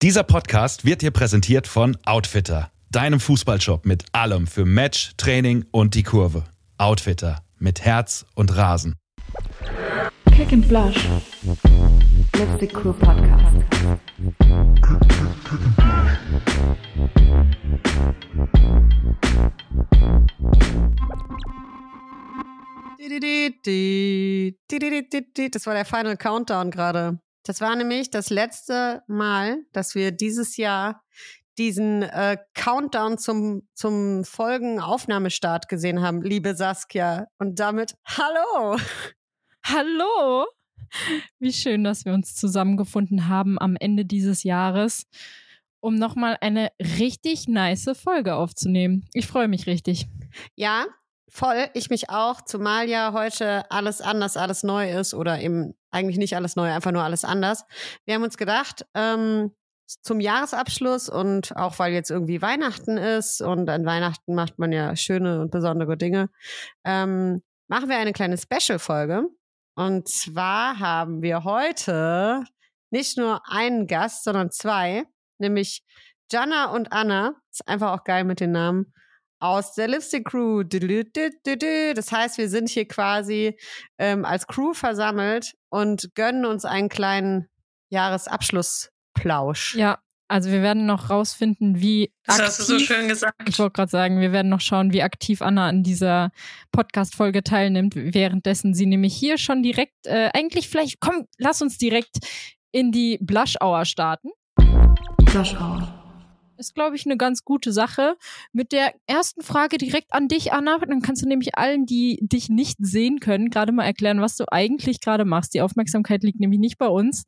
Dieser Podcast wird dir präsentiert von Outfitter, deinem Fußballshop mit allem für Match, Training und die Kurve. Outfitter mit Herz und Rasen. Kick and Blush. Lipstick Crew Podcast. Das war der Final Countdown gerade. Das war nämlich das letzte Mal, dass wir dieses Jahr diesen äh, Countdown zum, zum Folgenaufnahmestart gesehen haben, liebe Saskia. Und damit Hallo! Hallo! Wie schön, dass wir uns zusammengefunden haben am Ende dieses Jahres, um nochmal eine richtig nice Folge aufzunehmen. Ich freue mich richtig. Ja, voll. Ich mich auch, zumal ja heute alles anders, alles neu ist oder eben eigentlich nicht alles neu, einfach nur alles anders. Wir haben uns gedacht, ähm, zum Jahresabschluss und auch weil jetzt irgendwie Weihnachten ist und an Weihnachten macht man ja schöne und besondere Dinge, ähm, machen wir eine kleine Special-Folge. Und zwar haben wir heute nicht nur einen Gast, sondern zwei, nämlich Jana und Anna. Ist einfach auch geil mit den Namen aus der Lipstick Crew. Das heißt, wir sind hier quasi ähm, als Crew versammelt und gönnen uns einen kleinen Jahresabschlussplausch. Ja, also wir werden noch rausfinden, wie das aktiv, hast du so schön gesagt. Ich wollte gerade sagen, wir werden noch schauen, wie aktiv Anna an dieser Podcast-Folge teilnimmt, währenddessen sie nämlich hier schon direkt, äh, eigentlich vielleicht, komm, lass uns direkt in die Blush Hour starten. Blush Hour. Ist, glaube ich, eine ganz gute Sache. Mit der ersten Frage direkt an dich, Anna. Dann kannst du nämlich allen, die dich nicht sehen können, gerade mal erklären, was du eigentlich gerade machst. Die Aufmerksamkeit liegt nämlich nicht bei uns.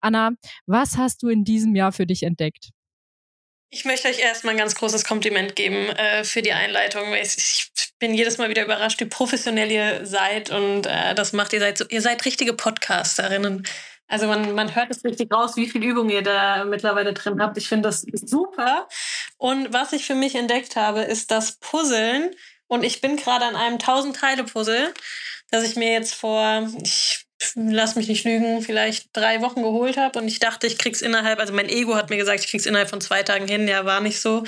Anna, was hast du in diesem Jahr für dich entdeckt? Ich möchte euch erstmal ein ganz großes Kompliment geben äh, für die Einleitung. Ich, bin jedes Mal wieder überrascht, wie professionell ihr seid und äh, das macht ihr seid ihr seid richtige Podcasterinnen. Also man, man hört es richtig raus, wie viel Übung ihr da mittlerweile drin habt. Ich finde das super. Und was ich für mich entdeckt habe, ist das Puzzeln. Und ich bin gerade an einem 1000-Teile-Puzzle, das ich mir jetzt vor, ich lass mich nicht lügen, vielleicht drei Wochen geholt habe. Und ich dachte, ich krieg's innerhalb, also mein Ego hat mir gesagt, ich krieg's innerhalb von zwei Tagen hin. Ja, war nicht so.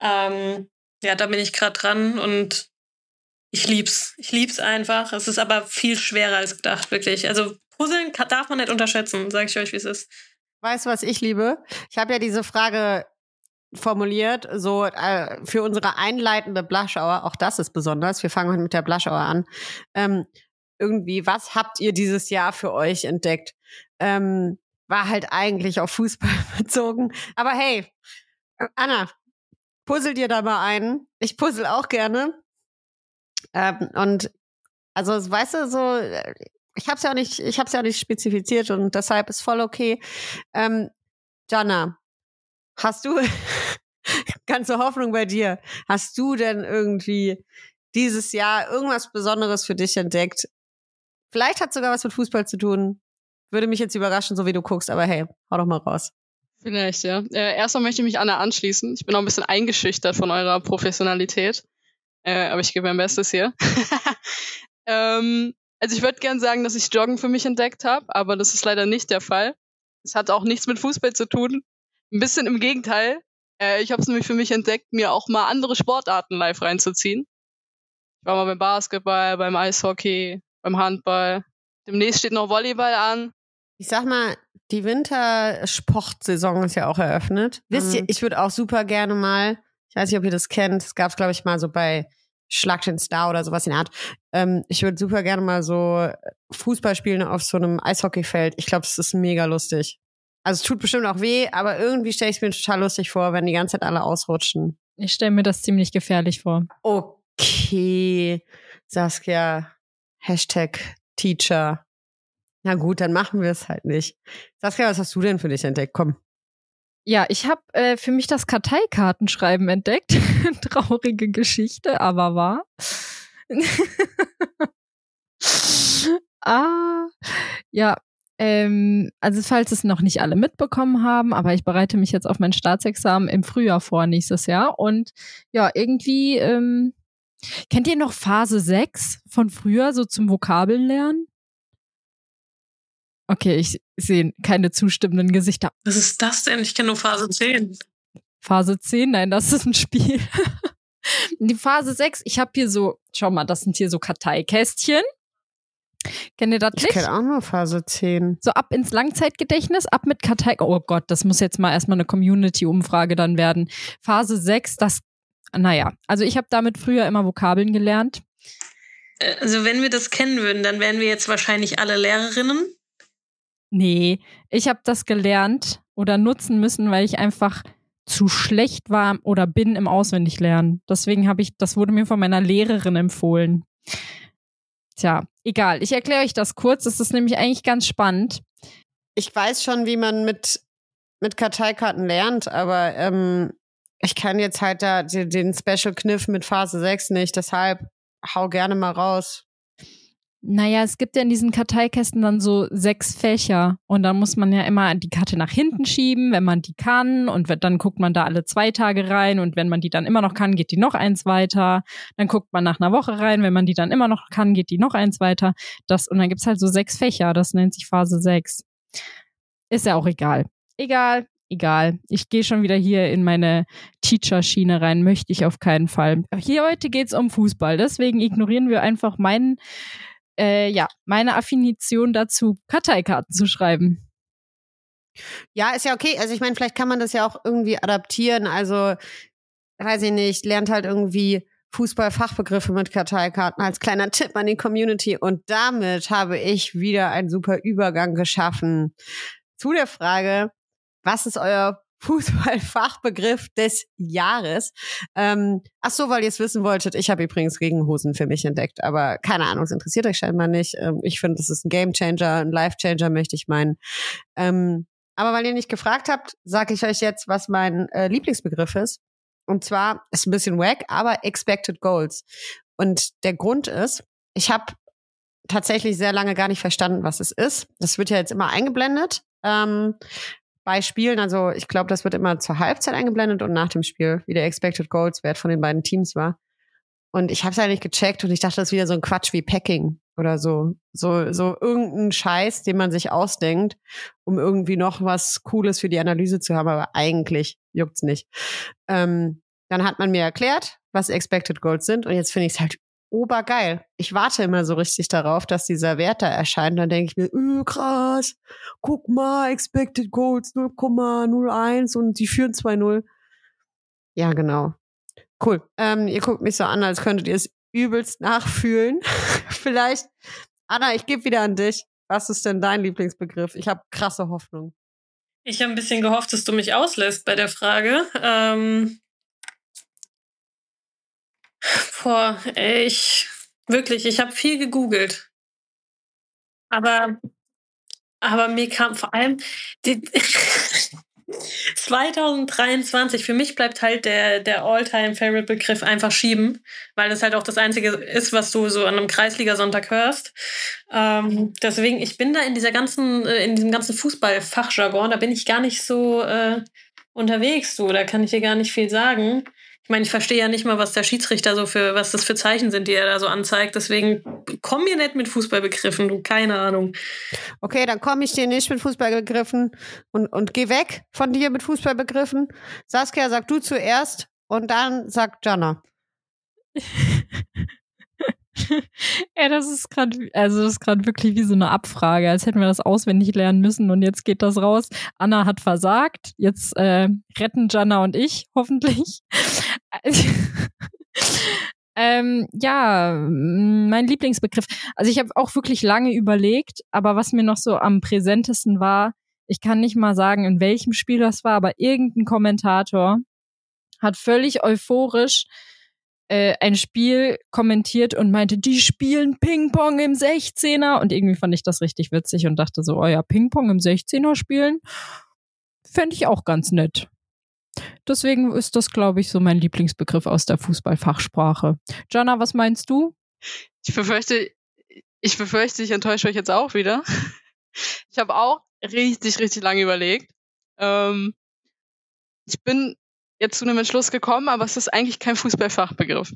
Ähm, ja, da bin ich gerade dran und ich lieb's. Ich lieb's einfach. Es ist aber viel schwerer als gedacht, wirklich. Also Puzzeln darf man nicht unterschätzen, sage ich euch, wie es ist. Weißt du, was ich liebe? Ich habe ja diese Frage formuliert, so äh, für unsere einleitende Blush-Hour, auch das ist besonders, wir fangen mit der Blush-Hour an, ähm, irgendwie, was habt ihr dieses Jahr für euch entdeckt? Ähm, war halt eigentlich auf Fußball bezogen. Aber hey, Anna, puzzle dir da mal ein. Ich puzzle auch gerne. Ähm, und also, weißt du, so, ich hab's ja auch nicht, ich hab's ja auch nicht spezifiziert und deshalb ist voll okay. Ähm, Jana, hast du ganze Hoffnung bei dir? Hast du denn irgendwie dieses Jahr irgendwas Besonderes für dich entdeckt? Vielleicht hat sogar was mit Fußball zu tun. Würde mich jetzt überraschen, so wie du guckst, aber hey, hau doch mal raus. Vielleicht, ja. Äh, erstmal möchte ich mich Anna anschließen. Ich bin auch ein bisschen eingeschüchtert von eurer Professionalität. Äh, aber ich gebe mein Bestes hier. ähm, also ich würde gern sagen, dass ich Joggen für mich entdeckt habe, aber das ist leider nicht der Fall. Es hat auch nichts mit Fußball zu tun. Ein bisschen im Gegenteil. Äh, ich habe es nämlich für mich entdeckt, mir auch mal andere Sportarten live reinzuziehen. Ich war mal beim Basketball, beim Eishockey, beim Handball. Demnächst steht noch Volleyball an. Ich sag mal, die Wintersportsaison ist ja auch eröffnet. Mhm. Wisst ihr, ich würde auch super gerne mal, ich weiß nicht, ob ihr das kennt, es gab es, glaube ich, mal so bei Schlag den Star oder sowas in der Art. Ähm, ich würde super gerne mal so Fußball spielen auf so einem Eishockeyfeld. Ich glaube, es ist mega lustig. Also es tut bestimmt auch weh, aber irgendwie stelle ich es mir total lustig vor, wenn die ganze Zeit alle ausrutschen. Ich stelle mir das ziemlich gefährlich vor. Okay, Saskia, Hashtag Teacher. Na gut, dann machen wir es halt nicht. Saskia, was hast du denn für dich entdeckt? Komm. Ja, ich habe äh, für mich das Karteikartenschreiben entdeckt. Traurige Geschichte, aber wahr. ah, ja. Ähm, also falls es noch nicht alle mitbekommen haben, aber ich bereite mich jetzt auf mein Staatsexamen im Frühjahr vor nächstes Jahr und ja, irgendwie ähm, kennt ihr noch Phase 6 von früher so zum Vokabeln lernen? Okay, ich sehe keine zustimmenden Gesichter. Was ist das denn? Ich kenne nur Phase 10. Phase 10, nein, das ist ein Spiel. Die Phase 6, ich habe hier so, schau mal, das sind hier so Karteikästchen. Kennt ihr das Ich nicht? kenne auch nur Phase 10. So ab ins Langzeitgedächtnis, ab mit Kartei. Oh Gott, das muss jetzt mal erstmal eine Community-Umfrage dann werden. Phase 6, das, naja, also ich habe damit früher immer Vokabeln gelernt. Äh, Also wenn wir das kennen würden, dann wären wir jetzt wahrscheinlich alle Lehrerinnen. Nee, ich habe das gelernt oder nutzen müssen, weil ich einfach zu schlecht war oder bin im Auswendiglernen. Deswegen habe ich, das wurde mir von meiner Lehrerin empfohlen. Tja, egal. Ich erkläre euch das kurz. Das ist nämlich eigentlich ganz spannend. Ich weiß schon, wie man mit, mit Karteikarten lernt, aber ähm, ich kann jetzt halt da den, den Special-Kniff mit Phase 6 nicht. Deshalb hau gerne mal raus. Naja, es gibt ja in diesen Karteikästen dann so sechs Fächer und dann muss man ja immer die Karte nach hinten schieben, wenn man die kann und dann guckt man da alle zwei Tage rein und wenn man die dann immer noch kann, geht die noch eins weiter. Dann guckt man nach einer Woche rein, wenn man die dann immer noch kann, geht die noch eins weiter. Das, und dann gibt's halt so sechs Fächer, das nennt sich Phase 6. Ist ja auch egal. Egal, egal. Ich gehe schon wieder hier in meine Teacher-Schiene rein, möchte ich auf keinen Fall. Hier heute geht's um Fußball, deswegen ignorieren wir einfach meinen äh, ja, meine Affinition dazu, Karteikarten zu schreiben. Ja, ist ja okay. Also ich meine, vielleicht kann man das ja auch irgendwie adaptieren. Also, weiß ich nicht, lernt halt irgendwie Fußballfachbegriffe mit Karteikarten als kleiner Tipp an die Community. Und damit habe ich wieder einen super Übergang geschaffen zu der Frage, was ist euer Fußballfachbegriff des Jahres. Ähm, ach so, weil ihr es wissen wolltet. Ich habe übrigens Regenhosen für mich entdeckt, aber keine Ahnung, es interessiert euch scheinbar nicht. Ähm, ich finde, das ist ein Gamechanger, ein Lifechanger, möchte ich meinen. Ähm, aber weil ihr nicht gefragt habt, sage ich euch jetzt, was mein äh, Lieblingsbegriff ist. Und zwar ist ein bisschen wack, aber Expected Goals. Und der Grund ist, ich habe tatsächlich sehr lange gar nicht verstanden, was es ist. Das wird ja jetzt immer eingeblendet. Ähm, bei Spielen, also ich glaube, das wird immer zur Halbzeit eingeblendet und nach dem Spiel, wie der Expected Goals Wert von den beiden Teams war. Und ich habe es nicht gecheckt und ich dachte, das ist wieder so ein Quatsch wie Packing oder so. So, so irgendein Scheiß, den man sich ausdenkt, um irgendwie noch was Cooles für die Analyse zu haben, aber eigentlich juckt's nicht. Ähm, dann hat man mir erklärt, was Expected Goals sind und jetzt finde ich es halt obergeil. Ich warte immer so richtig darauf, dass dieser Wert da erscheint. Dann denke ich mir, öh, krass, guck mal, Expected Goals 0,01 und die führen 2-0. Ja, genau. Cool. Ähm, ihr guckt mich so an, als könntet ihr es übelst nachfühlen. Vielleicht. Anna, ich gebe wieder an dich. Was ist denn dein Lieblingsbegriff? Ich habe krasse Hoffnung. Ich habe ein bisschen gehofft, dass du mich auslässt bei der Frage. Ähm, boah, ich wirklich, ich habe viel gegoogelt. Aber, aber mir kam vor allem die, 2023, für mich bleibt halt der, der All-Time-Favorite-Begriff einfach schieben, weil das halt auch das Einzige ist, was du so an einem Kreisligasonntag hörst. Ähm, deswegen, ich bin da in dieser ganzen, äh, in diesem ganzen Fußball-Fachjargon, da bin ich gar nicht so äh, unterwegs, du, da kann ich dir gar nicht viel sagen. Ich meine, ich verstehe ja nicht mal, was der Schiedsrichter so für, was das für Zeichen sind, die er da so anzeigt. Deswegen komm mir nicht mit Fußballbegriffen, du, keine Ahnung. Okay, dann komme ich dir nicht mit Fußballbegriffen und, und geh weg von dir mit Fußballbegriffen. Saskia, sag du zuerst und dann sagt Jana. Ey, das ist gerade, also das ist gerade wirklich wie so eine Abfrage, als hätten wir das auswendig lernen müssen und jetzt geht das raus. Anna hat versagt, jetzt äh, retten Jana und ich hoffentlich. ähm, ja, mein Lieblingsbegriff. Also ich habe auch wirklich lange überlegt, aber was mir noch so am präsentesten war, ich kann nicht mal sagen, in welchem Spiel das war, aber irgendein Kommentator hat völlig euphorisch äh, ein Spiel kommentiert und meinte, die spielen Ping-Pong im 16er. Und irgendwie fand ich das richtig witzig und dachte so, oh ja, Ping-Pong im 16er spielen, fände ich auch ganz nett. Deswegen ist das, glaube ich, so mein Lieblingsbegriff aus der Fußballfachsprache. Jana, was meinst du? Ich befürchte, ich befürchte, ich enttäusche euch jetzt auch wieder. Ich habe auch richtig, richtig lange überlegt. Ähm, ich bin jetzt zu einem Entschluss gekommen, aber es ist eigentlich kein Fußballfachbegriff.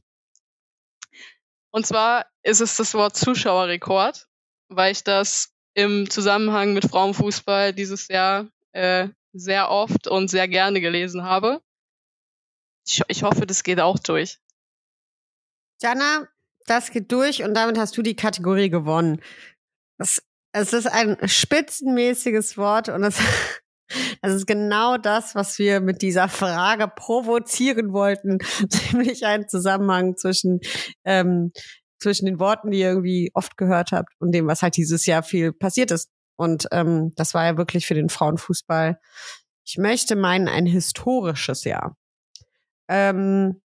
Und zwar ist es das Wort Zuschauerrekord, weil ich das im Zusammenhang mit Frauenfußball dieses Jahr äh, sehr oft und sehr gerne gelesen habe. Ich, ich hoffe, das geht auch durch. Jana, das geht durch und damit hast du die Kategorie gewonnen. Das, es ist ein spitzenmäßiges Wort und es, es ist genau das, was wir mit dieser Frage provozieren wollten, nämlich einen Zusammenhang zwischen ähm, zwischen den Worten, die ihr irgendwie oft gehört habt und dem, was halt dieses Jahr viel passiert ist. Und ähm, das war ja wirklich für den Frauenfußball, ich möchte meinen, ein historisches Jahr. Ähm,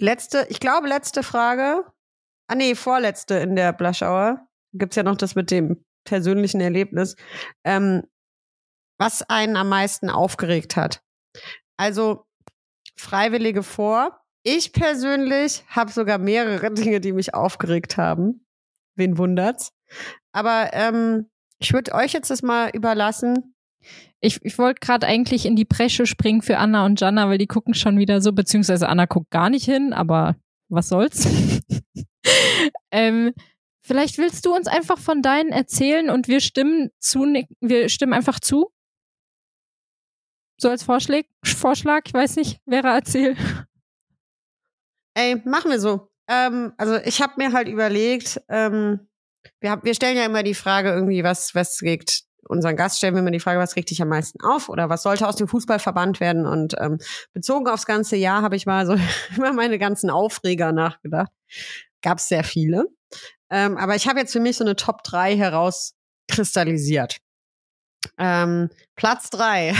letzte, ich glaube, letzte Frage. Ah nee, vorletzte in der Blaschauer. Gibt's ja noch das mit dem persönlichen Erlebnis. Ähm, was einen am meisten aufgeregt hat. Also Freiwillige vor. Ich persönlich habe sogar mehrere Dinge, die mich aufgeregt haben. Wen wundert's? Aber ähm, ich würde euch jetzt das mal überlassen. Ich, ich wollte gerade eigentlich in die Bresche springen für Anna und Jana, weil die gucken schon wieder so, beziehungsweise Anna guckt gar nicht hin, aber was soll's. ähm, vielleicht willst du uns einfach von deinen erzählen und wir stimmen zu, wir stimmen einfach zu. So als Vorschlag, Vorschlag, ich weiß nicht, Vera erzähl. Ey, machen wir so. Ähm, also ich habe mir halt überlegt, ähm, wir, hab, wir stellen ja immer die Frage irgendwie, was, was regt unseren Gast stellen wir immer die Frage, was regt dich am meisten auf oder was sollte aus dem Fußball verbannt werden? Und ähm, bezogen aufs ganze Jahr habe ich mal so über meine ganzen Aufreger nachgedacht. Gab es sehr viele. Ähm, aber ich habe jetzt für mich so eine Top 3 herauskristallisiert. Ähm, Platz 3.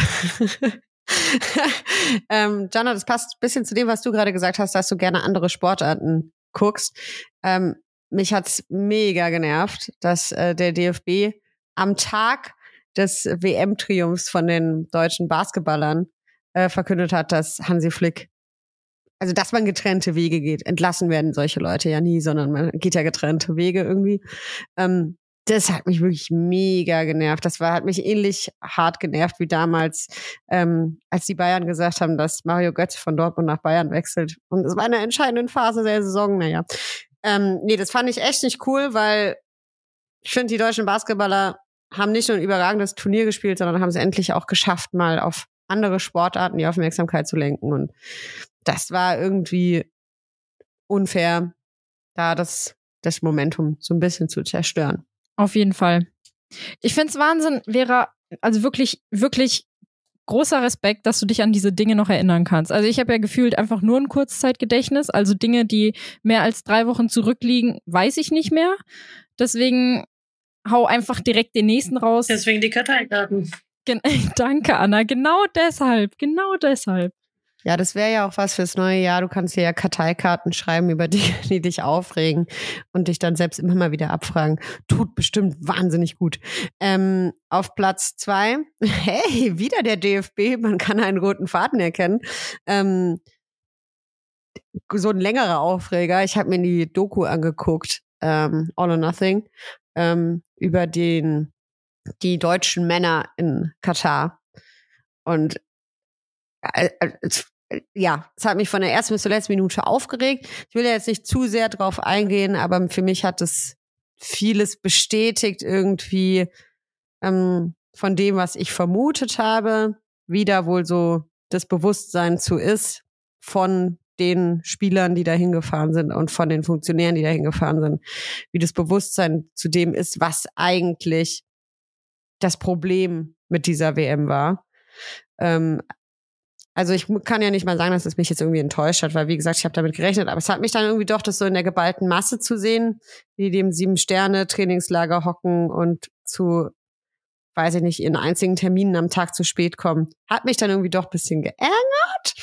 ähm, Jana, das passt ein bisschen zu dem, was du gerade gesagt hast, dass du gerne andere Sportarten guckst. Ähm, mich hat's mega genervt, dass äh, der DFB am Tag des WM-Triumphs von den deutschen Basketballern äh, verkündet hat, dass Hansi Flick, also dass man getrennte Wege geht. Entlassen werden solche Leute ja nie, sondern man geht ja getrennte Wege irgendwie. Ähm, das hat mich wirklich mega genervt. Das war, hat mich ähnlich hart genervt wie damals, ähm, als die Bayern gesagt haben, dass Mario Götze von Dortmund nach Bayern wechselt. Und es war eine entscheidende Phase der Saison, naja. Ähm, nee, das fand ich echt nicht cool, weil ich finde, die deutschen Basketballer haben nicht nur ein überragendes Turnier gespielt, sondern haben es endlich auch geschafft, mal auf andere Sportarten die Aufmerksamkeit zu lenken. Und das war irgendwie unfair, da das, das Momentum so ein bisschen zu zerstören. Auf jeden Fall. Ich finde es Wahnsinn, wäre also wirklich, wirklich großer Respekt, dass du dich an diese Dinge noch erinnern kannst. Also ich habe ja gefühlt einfach nur ein Kurzzeitgedächtnis, also Dinge, die mehr als drei Wochen zurückliegen, weiß ich nicht mehr. Deswegen hau einfach direkt den nächsten raus. Deswegen die Karteikarten. Gen Danke, Anna. Genau deshalb. Genau deshalb. Ja, das wäre ja auch was fürs neue Jahr. Du kannst dir ja Karteikarten schreiben über die, die dich aufregen und dich dann selbst immer mal wieder abfragen. Tut bestimmt wahnsinnig gut. Ähm, auf Platz zwei, hey, wieder der DFB, man kann einen roten Faden erkennen. Ähm, so ein längerer Aufreger. Ich habe mir die Doku angeguckt, ähm, All or Nothing, ähm, über den die deutschen Männer in Katar. Und ja, es hat mich von der ersten bis zur letzten Minute aufgeregt. Ich will ja jetzt nicht zu sehr drauf eingehen, aber für mich hat es vieles bestätigt irgendwie ähm, von dem, was ich vermutet habe, wie da wohl so das Bewusstsein zu ist von den Spielern, die da hingefahren sind und von den Funktionären, die da hingefahren sind, wie das Bewusstsein zu dem ist, was eigentlich das Problem mit dieser WM war. Ähm, also ich kann ja nicht mal sagen, dass es mich jetzt irgendwie enttäuscht hat, weil wie gesagt, ich habe damit gerechnet, aber es hat mich dann irgendwie doch das so in der geballten Masse zu sehen, wie dem sieben Sterne Trainingslager hocken und zu weiß ich nicht, in einzigen Terminen am Tag zu spät kommen, hat mich dann irgendwie doch ein bisschen geärgert.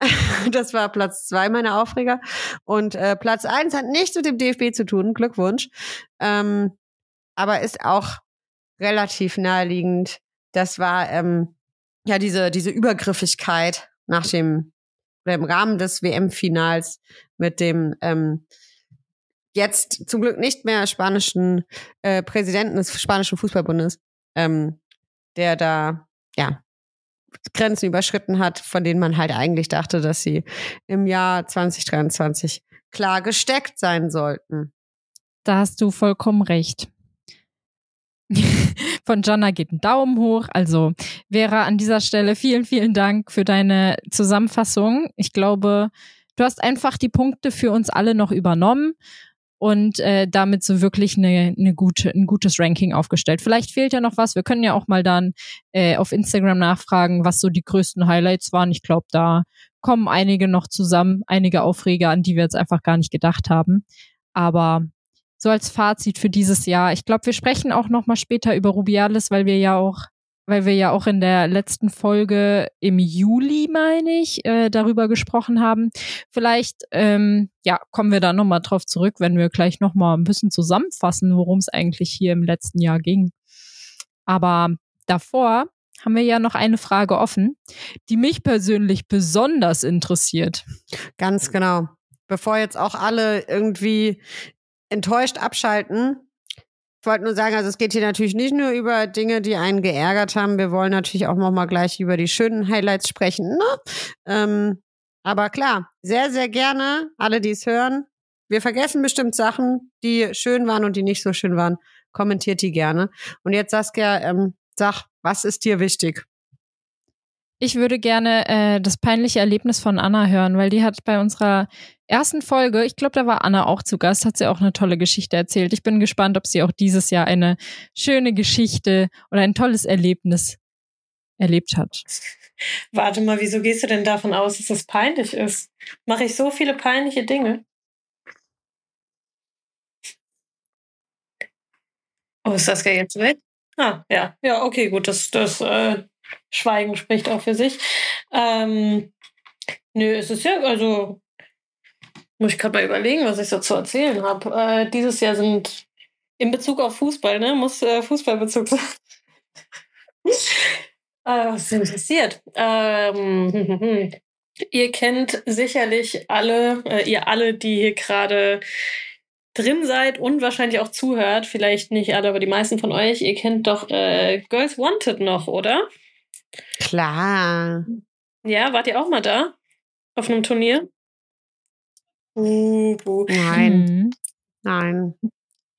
das war Platz zwei meiner Aufreger. Und äh, Platz eins hat nichts mit dem DFB zu tun, Glückwunsch. Ähm, aber ist auch relativ naheliegend. Das war ähm, ja diese, diese Übergriffigkeit nach dem oder im Rahmen des WM-Finals mit dem ähm, jetzt zum Glück nicht mehr spanischen äh, Präsidenten des spanischen Fußballbundes, ähm, der da ja Grenzen überschritten hat, von denen man halt eigentlich dachte, dass sie im Jahr 2023 klar gesteckt sein sollten. Da hast du vollkommen recht. Von Jana geht ein Daumen hoch. Also Vera, an dieser Stelle vielen, vielen Dank für deine Zusammenfassung. Ich glaube, du hast einfach die Punkte für uns alle noch übernommen und äh, damit so wirklich eine, eine gute, ein gutes Ranking aufgestellt. Vielleicht fehlt ja noch was. Wir können ja auch mal dann äh, auf Instagram nachfragen, was so die größten Highlights waren. Ich glaube, da kommen einige noch zusammen, einige Aufreger, an die wir jetzt einfach gar nicht gedacht haben. Aber so als Fazit für dieses Jahr. Ich glaube, wir sprechen auch noch mal später über Rubiales, weil wir ja auch weil wir ja auch in der letzten Folge im Juli, meine ich, äh, darüber gesprochen haben. Vielleicht ähm, ja, kommen wir da nochmal drauf zurück, wenn wir gleich nochmal ein bisschen zusammenfassen, worum es eigentlich hier im letzten Jahr ging. Aber davor haben wir ja noch eine Frage offen, die mich persönlich besonders interessiert. Ganz genau. Bevor jetzt auch alle irgendwie enttäuscht abschalten, ich wollte nur sagen, also es geht hier natürlich nicht nur über Dinge, die einen geärgert haben. Wir wollen natürlich auch noch mal gleich über die schönen Highlights sprechen. Ne? Ähm, aber klar, sehr, sehr gerne, alle, die es hören. Wir vergessen bestimmt Sachen, die schön waren und die nicht so schön waren. Kommentiert die gerne. Und jetzt Saskia, ähm, sag, was ist dir wichtig? Ich würde gerne äh, das peinliche Erlebnis von Anna hören, weil die hat bei unserer ersten Folge, ich glaube, da war Anna auch zu Gast, hat sie auch eine tolle Geschichte erzählt. Ich bin gespannt, ob sie auch dieses Jahr eine schöne Geschichte oder ein tolles Erlebnis erlebt hat. Warte mal, wieso gehst du denn davon aus, dass es peinlich ist? Mache ich so viele peinliche Dinge? Oh, ist das jetzt weg? Ah, ja, ja, okay, gut, das, das äh, Schweigen spricht auch für sich. Ähm, nö, es ist ja, also, muss ich gerade mal überlegen, was ich so zu erzählen habe. Äh, dieses Jahr sind in Bezug auf Fußball, ne, muss äh, Fußballbezug sein. äh, was passiert? Ähm, ihr kennt sicherlich alle, äh, ihr alle, die hier gerade drin seid und wahrscheinlich auch zuhört, vielleicht nicht alle, aber die meisten von euch, ihr kennt doch äh, Girls Wanted noch, oder? Klar. Ja, wart ihr auch mal da? Auf einem Turnier? Uh, uh. Nein. Mhm. Nein.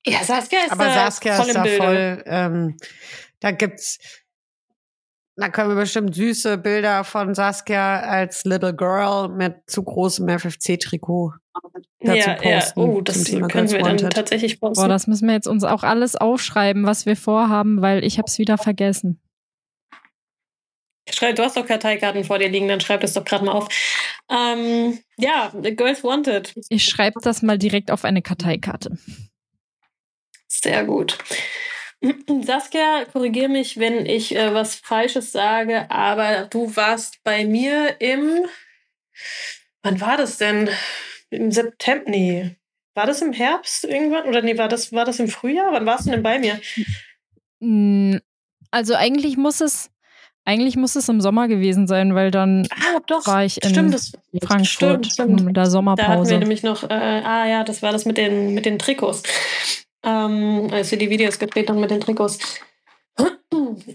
Ja, Saskia ist Aber da Saskia voll ist im da Bilde. voll. Ähm, da gibt's. Da können wir bestimmt süße Bilder von Saskia als Little Girl mit zu großem FFC-Trikot dazu Ja, ja. posten. Oh, das Thema können Girls wir dann Wanted. tatsächlich posten. Boah, das müssen wir jetzt uns auch alles aufschreiben, was wir vorhaben, weil ich habe es wieder vergessen. Schreib, du hast doch Karteikarten vor dir liegen, dann schreib das doch gerade mal auf. Ähm, ja, Girls Wanted. Ich schreibe das mal direkt auf eine Karteikarte. Sehr gut. Saskia, korrigiere mich, wenn ich äh, was Falsches sage, aber du warst bei mir im. Wann war das denn? Im September? Nee. War das im Herbst irgendwann? Oder nee, war das, war das im Frühjahr? Wann warst du denn bei mir? Mm, Also eigentlich muss es, eigentlich muss es im Sommer gewesen sein, weil dann Ah, doch. war ich in stimmt, das, Frankfurt Stimmt, stimmt. in der Da hatten wir Sommerpause. nämlich noch, äh, ah ja, das war das mit den, mit den Trikots. Ähm, als wir die Videos gedreht haben mit den Trikots.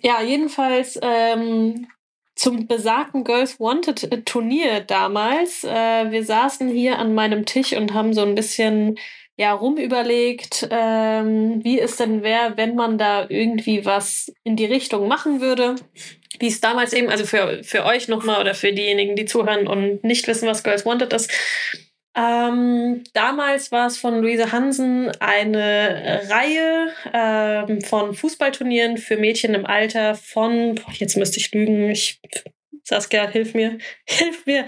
Ja, jedenfalls ähm, zum besagten Girls Wanted Turnier damals. Äh, wir saßen hier an meinem Tisch und haben so ein bisschen ja, rumüberlegt, ähm, wie es denn wäre, wenn man da irgendwie was in die Richtung machen würde. Wie es damals eben, also für, für euch nochmal oder für diejenigen, die zuhören und nicht wissen, was Girls Wanted ist. Ähm, damals war es von Luise Hansen eine Reihe ähm, von Fußballturnieren für Mädchen im Alter von, boah, jetzt müsste ich lügen, ich, Saskia, hilf mir, hilf mir,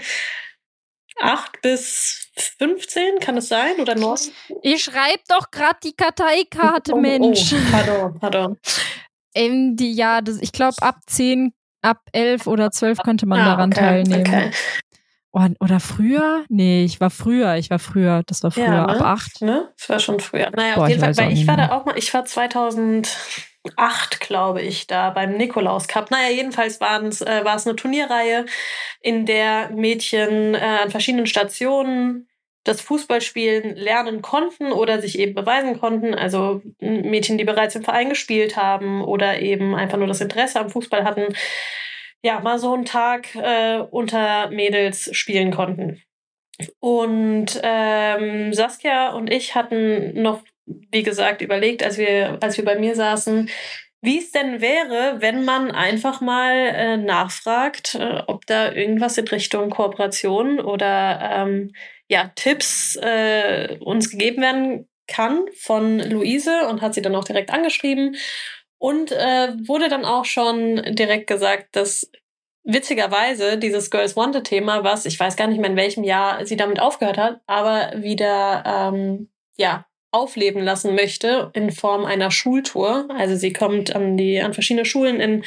acht bis 15, kann es sein? Oder neun? Ich schreibe doch gerade die Karteikarte, Oh, Mensch. Oh, pardon, pardon. Ähm, die, ja, das, ich glaube, ab 10, ab 11 oder 12 könnte man Ah, daran okay, teilnehmen. okay. Oh, oder früher? Nee, ich war früher, ich war früher, das war früher, Ja, ab ne? 8. Ne? Das war schon früher. Naja, Boah, auf jeden ich Fall, weil ich war da auch mal, ich war 2008, glaube ich, da beim Nikolaus Cup. Naja, jedenfalls waren's, äh, war es eine Turnierreihe, in der Mädchen äh, an verschiedenen Stationen das Fußballspielen lernen konnten oder sich eben beweisen konnten. Also Mädchen, die bereits im Verein gespielt haben oder eben einfach nur das Interesse am Fußball hatten, ja, mal so einen Tag äh, unter Mädels spielen konnten. Und ähm, Saskia und ich hatten noch wie gesagt, überlegt, als wir, als wir bei mir saßen, wie es denn wäre, wenn man einfach mal äh, nachfragt, äh, ob da irgendwas in Richtung Kooperation oder ähm, ja, Tipps äh, uns gegeben werden kann von Luise und hat sie dann auch direkt angeschrieben. Und äh, wurde dann auch schon direkt gesagt, dass witzigerweise dieses Girls Wanted-Thema, was ich weiß gar nicht mehr in welchem Jahr sie damit aufgehört hat, aber wieder ähm, ja aufleben lassen möchte in Form einer Schultour. Also sie kommt an die an verschiedene Schulen in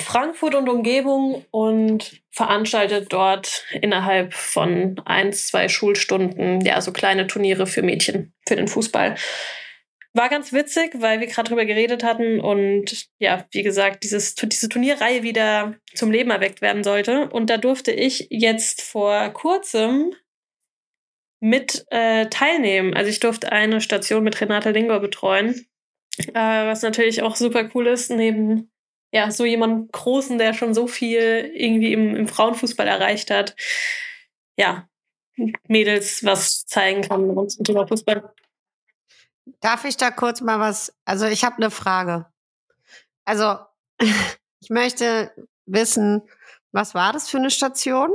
Frankfurt und Umgebung und veranstaltet dort innerhalb von ein, zwei Schulstunden ja so kleine Turniere für Mädchen für den Fußball. War ganz witzig, weil wir gerade drüber geredet hatten und ja, wie gesagt, dieses, diese Turnierreihe wieder zum Leben erweckt werden sollte. Und da durfte ich jetzt vor kurzem mit äh, teilnehmen. Also ich durfte eine Station mit Renata Lingor betreuen, äh, was natürlich auch super cool ist, neben ja, so jemand Großen, der schon so viel irgendwie im, im Frauenfußball erreicht hat. Ja, Mädels was zeigen kann rund zum Thema Fußball. Darf ich da kurz mal was? Also ich habe eine Frage. Also ich möchte wissen, was war das für eine Station?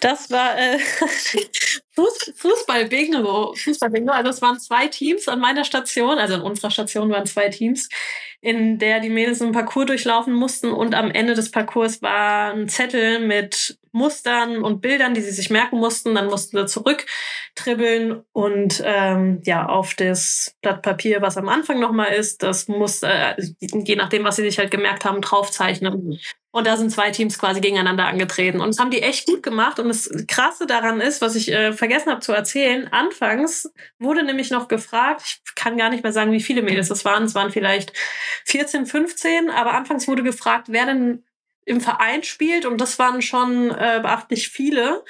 Das war äh, Fuß, Fußball-Bingo. Fußball-Bingo. Also es waren zwei Teams an meiner Station, also an unserer Station waren zwei Teams, in der die Mädels einen Parcours durchlaufen mussten und am Ende des Parcours war ein Zettel mit Mustern und Bildern, die sie sich merken mussten. Dann mussten sie zurücktribbeln und ähm, ja auf das Blatt Papier, was am Anfang nochmal ist, das muss, äh, je nachdem, was sie sich halt gemerkt haben, draufzeichnen. Und da sind zwei Teams quasi gegeneinander angetreten. Und das haben die echt gut gemacht. Und das Krasse daran ist, was ich äh, vergessen habe zu erzählen, anfangs wurde nämlich noch gefragt, ich kann gar nicht mehr sagen, wie viele Mädels das waren, es waren vielleicht 14, 15, aber anfangs wurde gefragt, wer denn im Verein spielt. Und das waren schon äh, beachtlich viele.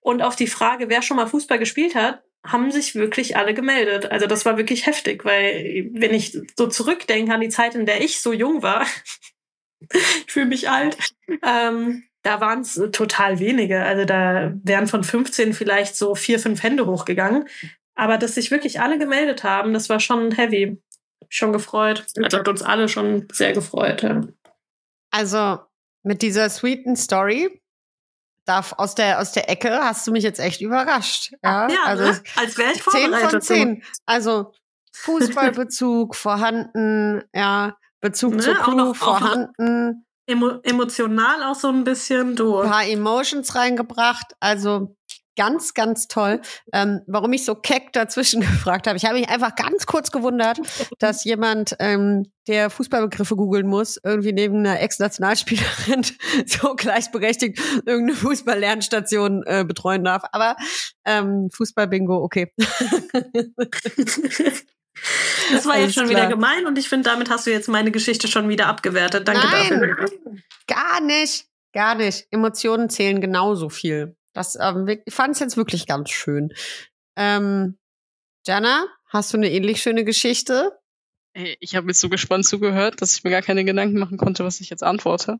Und auf die Frage, wer schon mal Fußball gespielt hat, haben sich wirklich alle gemeldet. Also das war wirklich heftig, weil wenn ich so zurückdenke an die Zeit, in der ich so jung war, ich fühle mich alt. Ähm, da waren es total wenige. Also da wären von 15 vielleicht so vier, fünf Hände hochgegangen. Aber dass sich wirklich alle gemeldet haben, das war schon heavy. Schon gefreut. Das hat uns alle schon sehr gefreut. Ja. Also mit dieser sweeten Story da aus der aus der Ecke hast du mich jetzt echt überrascht. Ja, ja also ne? als wäre ich vorbereitet. von zehn. Also Fußballbezug vorhanden, ja, Bezug Ne, zur Crew auch noch- vorhanden, Emo emotional auch so ein bisschen. Du. ein paar Emotions reingebracht. Also ganz, ganz toll. Ähm, warum ich so keck dazwischen gefragt habe. Ich habe mich einfach ganz kurz gewundert, dass jemand, ähm, der Fußballbegriffe googeln muss, irgendwie neben einer Ex-Nationalspielerin so gleichberechtigt irgendeine Fußball-Lernstation äh, betreuen darf. Aber ähm, Fußball-Bingo, okay. Das war Alles jetzt schon klar. wieder gemein und ich finde, damit hast du jetzt meine Geschichte schon wieder abgewertet. Danke dafür. Nein, gar nicht, gar nicht. Emotionen zählen genauso viel. Das ähm, ich fand es jetzt wirklich ganz schön. Ähm, Jana, hast du eine ähnlich schöne Geschichte? Ey, ich habe jetzt so gespannt zugehört, dass ich mir gar keine Gedanken machen konnte, was ich jetzt antworte.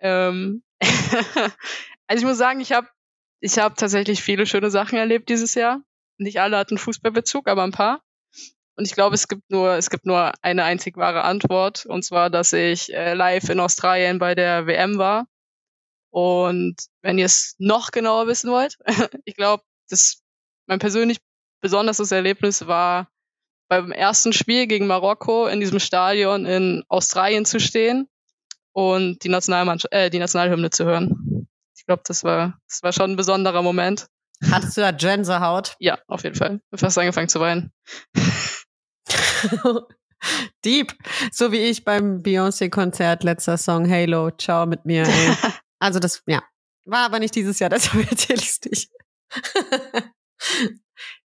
Ähm also ich muss sagen, ich habe ich hab tatsächlich viele schöne Sachen erlebt dieses Jahr. Nicht alle hatten Fußballbezug, aber ein paar. Und ich glaube, es gibt nur es gibt nur eine einzig wahre Antwort, und zwar, dass ich äh, live in Australien bei der WM war. Und wenn ihr es noch genauer wissen wollt, ich glaube, das mein persönlich besonderes Erlebnis war beim ersten Spiel gegen Marokko in diesem Stadion in Australien zu stehen und die, Nationalmannschaft, äh, die Nationalhymne zu hören. Ich glaube, das war, das war schon ein besonderer Moment. Hattest du da Gänsehaut? Ja, auf jeden Fall. Hab fast angefangen zu weinen. Deep. So wie ich beim Beyoncé-Konzert, letzter Song Halo, Ciao mit mir. Ey. Also das, ja. War aber nicht dieses Jahr, deshalb erzähle ich es nicht.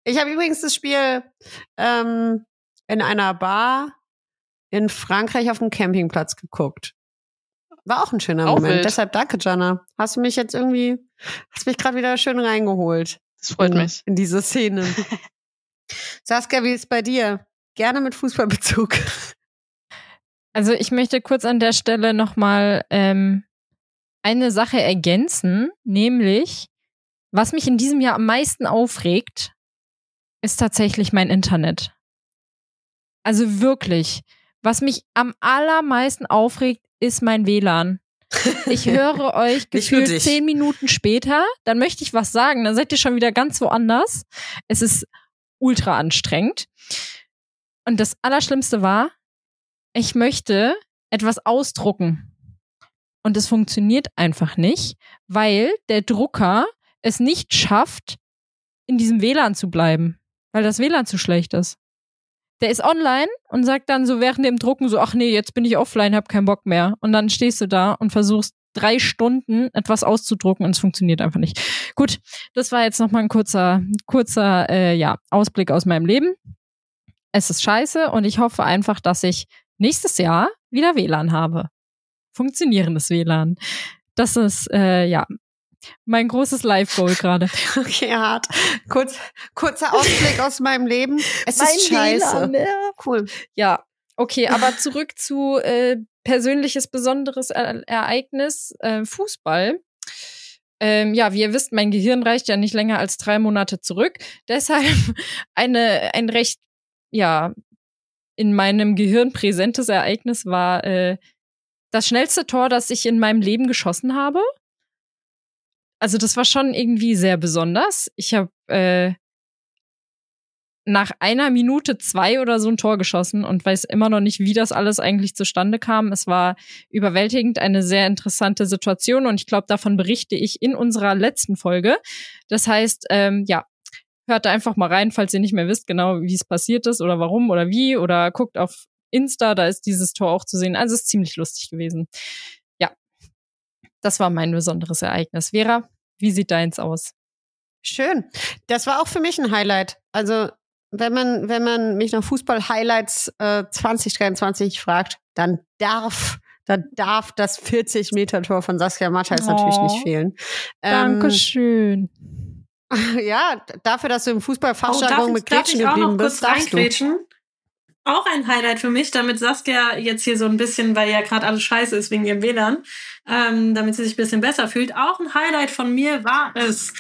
ich habe übrigens das Spiel ähm, in einer Bar in Frankreich auf dem Campingplatz geguckt. War auch ein schöner Auch Moment. wild. Deshalb danke, Jana. Hast du mich jetzt irgendwie, hast mich gerade wieder schön reingeholt. Das freut in, mich. In diese Szene. Saskia, wie ist bei dir? Gerne mit Fußballbezug. Also ich möchte kurz an der Stelle nochmal ähm, eine Sache ergänzen, nämlich, was mich in diesem Jahr am meisten aufregt, ist tatsächlich mein Internet. Also wirklich. Was mich am allermeisten aufregt, ist mein WLAN. Ich höre euch gefühlt zehn Minuten später, dann möchte ich was sagen, dann seid ihr schon wieder ganz woanders. Es ist ultra anstrengend. Und das Allerschlimmste war, ich möchte etwas ausdrucken. Und es funktioniert einfach nicht, weil der Drucker es nicht schafft, in diesem WLAN zu bleiben, weil das WLAN zu schlecht ist. Der ist online und sagt dann so während dem Drucken so, ach nee, jetzt bin ich offline, hab keinen Bock mehr. Und dann stehst du da und versuchst drei Stunden etwas auszudrucken und es funktioniert einfach nicht. Gut, das war jetzt nochmal ein kurzer, kurzer äh, ja, Ausblick aus meinem Leben. Es ist scheiße und ich hoffe einfach, dass ich nächstes Jahr wieder WLAN habe. Funktionierendes WLAN. Das ist, äh, ja, mein großes Live-Goal gerade. Okay, hart. Kurz, kurzer Ausblick aus meinem Leben. Es ist scheiße. ja. Cool. Ja, okay, aber zurück zu äh, persönliches besonderes e Ereignis, äh, Fußball. Ähm, ja, wie ihr wisst, mein Gehirn reicht ja nicht länger als drei Monate zurück. Deshalb eine, ein recht, ja, in meinem Gehirn präsentes Ereignis war äh, das schnellste Tor, das ich in meinem Leben geschossen habe. Also das war schon irgendwie sehr besonders. Ich habe äh, nach einer Minute zwei oder so ein Tor geschossen und weiß immer noch nicht, wie das alles eigentlich zustande kam. Es war überwältigend, eine sehr interessante Situation und ich glaube, davon berichte ich in unserer letzten Folge. Das heißt, ähm, ja, hört da einfach mal rein, falls ihr nicht mehr wisst genau, wie es passiert ist oder warum oder wie oder guckt auf Insta, da ist dieses Tor auch zu sehen. Also es ist ziemlich lustig gewesen. Ja, das war mein besonderes Ereignis. Vera, wie sieht deins aus? Schön. Das war auch für mich ein Highlight. Also, wenn man, wenn man mich nach Fußball-Highlights äh, 2023 fragt, dann darf, dann darf das 40-Meter-Tor von Saskia Matthijs Oh. natürlich nicht fehlen. Ähm, Dankeschön. ja, dafür, dass du im Oh, Fußballfachjargon mit darf Gretchen ich auch noch geblieben kurz bist, du. reingrätschen? Auch ein Highlight für mich, damit Saskia jetzt hier so ein bisschen, weil ja gerade alles scheiße ist wegen ihrem WLAN, ähm, damit sie sich ein bisschen besser fühlt. Auch ein Highlight von mir war es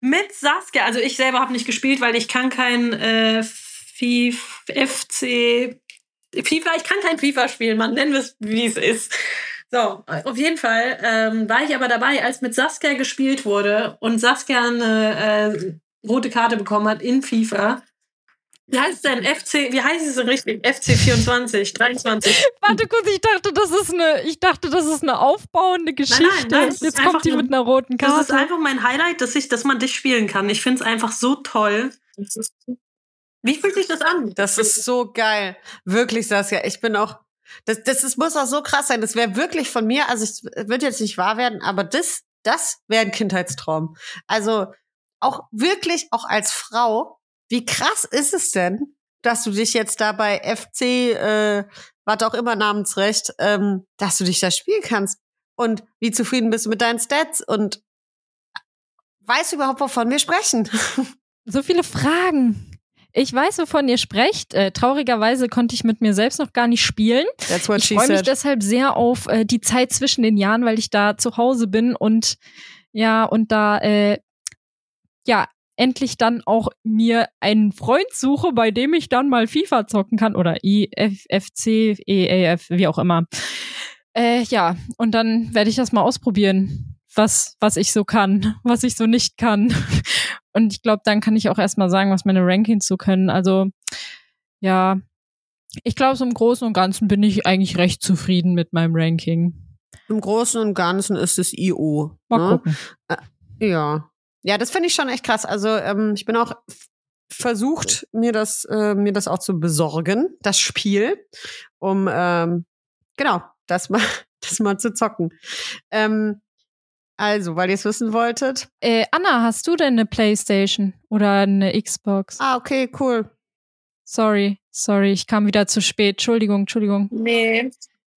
mit Saskia. Also ich selber habe nicht gespielt, weil ich kann kein äh, FIF, FC, FIFA, ich kann kein FIFA spielen, man nennen wir es, wie es ist. So, auf jeden Fall ähm, war ich aber dabei, als mit Saskia gespielt wurde und Saskia eine äh, rote Karte bekommen hat in FIFA. Wie heißt es denn? FC, wie heißt es denn richtig? FC 24, 23. Warte kurz, ich dachte, das ist eine, ich dachte, das ist eine aufbauende Geschichte. nein, es ist Jetzt einfach kommt die mit einer roten Das ist Karte. einfach mein Highlight, dass ich, dass man dich spielen kann. Ich finde es einfach so toll. Wie fühlt sich das an? Das ist so geil. Wirklich, Saskia. Ich bin auch. Das, das, das muss auch so krass sein. Das wäre wirklich von mir, also es wird jetzt nicht wahr werden, aber das, das wäre ein Kindheitstraum. Also auch wirklich, auch als Frau, wie krass ist es denn, dass du dich jetzt da bei FC, äh, was auch immer Namensrecht, ähm, dass du dich da spielen kannst. Und wie zufrieden bist du mit deinen Stats und weißt du überhaupt, wovon wir sprechen? So viele Fragen. Ich weiß, wovon ihr sprecht. Äh, traurigerweise konnte ich mit mir selbst noch gar nicht spielen. That's what Ich freue mich deshalb sehr auf äh, die Zeit zwischen den Jahren, weil ich da zu Hause bin und ja, und da äh, ja endlich dann auch mir einen Freund suche, bei dem ich dann mal FIFA zocken kann oder IFC, EAF, wie auch immer. Äh, ja, und dann werde ich das mal ausprobieren, was, was ich so kann, was ich so nicht kann. Und ich glaube, dann kann ich auch erstmal sagen, was meine Rankings so können. Also, ja, ich glaube, so im Großen und Ganzen bin ich eigentlich recht zufrieden mit meinem Ranking. Im Großen und Ganzen ist es IO. Mal ne? gucken. Ja. Ja, das finde ich schon echt krass. Also ähm, ich bin auch versucht, mir das, äh, mir das auch zu besorgen, das Spiel, um ähm, genau, das mal, das mal zu zocken. Ähm, also, weil ihr es wissen wolltet. Äh, Anna, hast du denn eine Playstation oder eine Xbox? Ah, okay, cool. Sorry, sorry, ich kam wieder zu spät. Entschuldigung, Entschuldigung. Nee.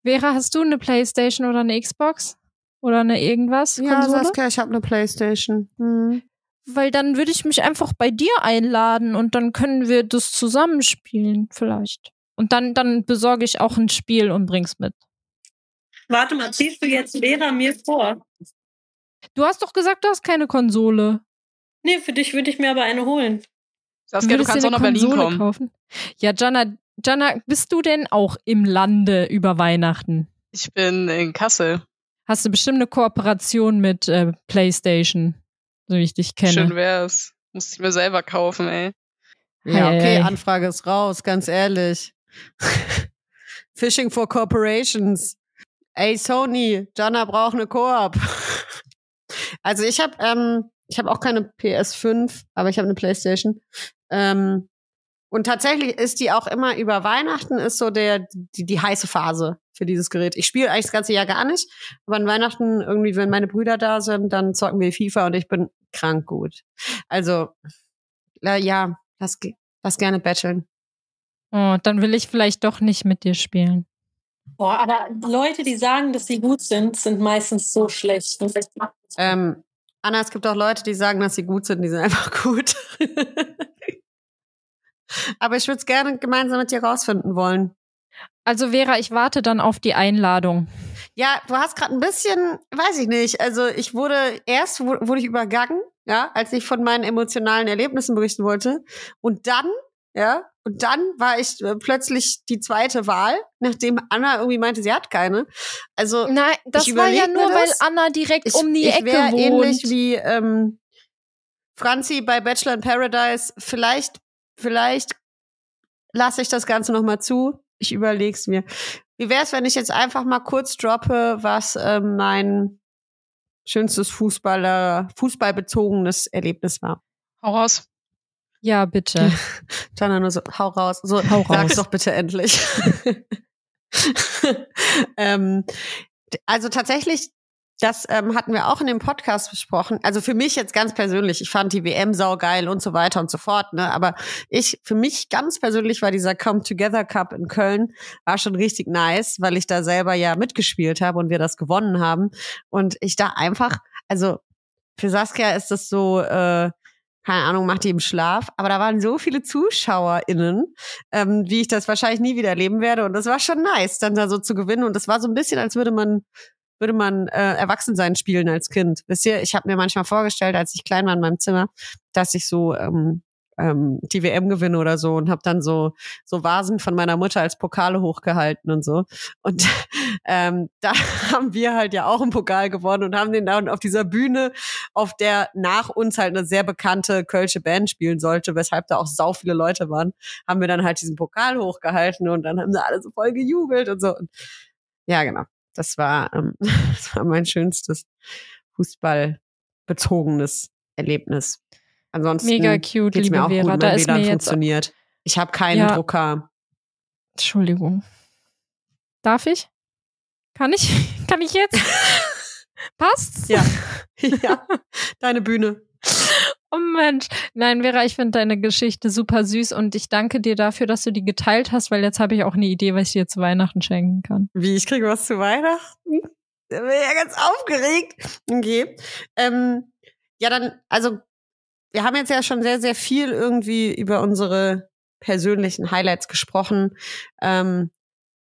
Vera, hast du eine Playstation oder eine Xbox? Oder eine irgendwas? Ja? Saskia, ich habe eine Playstation. Hm. Weil dann würde ich mich einfach bei dir einladen und dann können wir das zusammenspielen, vielleicht. Und dann, dann besorge ich auch ein Spiel und bring's mit. Warte mal, ziehst du jetzt Vera mir vor? Du hast doch gesagt, du hast keine Konsole. Nee, für dich würde ich mir aber eine holen. Saskia, du Würdest kannst dir auch nach eine Berlin Konsole kommen. kaufen? Ja, Jana, Jana, bist du denn auch im Lande über Weihnachten? Ich bin in Kassel. Hast du bestimmt eine Kooperation mit äh, PlayStation, so wie ich dich kenne? Schön wär's. Muss ich mir selber kaufen, ey. Ja, Hei, okay. Anfrage ist raus, ganz ehrlich. Fishing for Corporations. Ey, Sony, Jana braucht eine Koop. Also ich habe ähm, ich habe auch keine PS5, aber ich habe eine PlayStation. Ähm, und tatsächlich ist die auch immer über Weihnachten ist so der die, die heiße Phase für dieses Gerät. Ich spiele eigentlich das ganze Jahr gar nicht, aber an Weihnachten irgendwie, wenn meine Brüder da sind, dann zocken wir FIFA und ich bin krank gut. Also äh, ja, lass, lass gerne betteln. Oh, dann will ich vielleicht doch nicht mit dir spielen. Boah, aber Leute, die sagen, dass sie gut sind, sind meistens so schlecht. Ähm, Anna, es gibt auch Leute, die sagen, dass sie gut sind, die sind einfach gut. Aber ich würde es gerne gemeinsam mit dir rausfinden wollen. Also Vera, ich warte dann auf die Einladung. Ja, du hast gerade ein bisschen, weiß ich nicht. Also ich wurde erst wu- wurde ich übergangen, ja, als ich von meinen emotionalen Erlebnissen berichten wollte. Und dann, ja, und dann war ich äh, plötzlich die zweite Wahl, nachdem Anna irgendwie meinte, sie hat keine. Also Nein, das Ich war ja nur, weil. Anna direkt ich, um die ich Ecke wohnt. ähnlich wie ähm, Franzi bei Bachelor in Paradise. Vielleicht, vielleicht lasse ich das Ganze noch mal zu. Ich überleg's mir. Wie wär's, wenn ich jetzt einfach mal kurz droppe, was ähm, mein schönstes Fußballer, fußballbezogenes Erlebnis war? Hau raus. Ja, bitte. Jana nur so, hau raus. So, Hau sag's raus. doch bitte endlich. ähm, also tatsächlich, das ähm, hatten wir auch in dem Podcast besprochen. Also für mich jetzt ganz persönlich, ich fand die WM saugeil und so weiter und so fort. Ne? Aber ich, für mich ganz persönlich war dieser Come Together Cup in Köln war schon richtig nice, weil ich da selber ja mitgespielt habe und wir das gewonnen haben. Und ich da einfach, also für Saskia ist das so, äh, keine Ahnung, macht die im Schlaf. Aber da waren so viele ZuschauerInnen, ähm, wie ich das wahrscheinlich nie wieder erleben werde. Und das war schon nice, dann da so zu gewinnen. Und das war so ein bisschen, als würde man würde man äh, Erwachsensein spielen als Kind. Wisst ihr, ich habe mir manchmal vorgestellt, als ich klein war in meinem Zimmer, dass ich so ähm, ähm, die WM gewinne oder so und habe dann so so Vasen von meiner Mutter als Pokale hochgehalten und so. Und ähm, da haben wir halt ja auch einen Pokal gewonnen und haben den dann auf dieser Bühne, auf der nach uns halt eine sehr bekannte kölsche Band spielen sollte, weshalb da auch sau viele Leute waren, haben wir dann halt diesen Pokal hochgehalten und dann haben sie alle so voll gejubelt und so. Und ja, genau. Das war, ähm, das war mein schönstes Fußballbezogenes Erlebnis. Ansonsten Mega cute, geht's mir liebe auch Vera. gut. Da Mein ist WLAN mir jetzt. funktioniert. Ich habe keinen Ja. Drucker. Entschuldigung. Darf ich? Kann ich? Kann ich jetzt? Passt's? Ja. ja, deine Bühne. Oh Mensch. Nein, Vera, ich finde deine Geschichte super süß und ich danke dir dafür, dass du die geteilt hast, weil jetzt habe ich auch eine Idee, was ich dir zu Weihnachten schenken kann. Wie, ich kriege was zu Weihnachten? Da bin ich ja ganz aufgeregt. Okay. Ähm, ja, dann, also, wir haben jetzt ja schon sehr, sehr viel irgendwie über unsere persönlichen Highlights gesprochen. Ähm,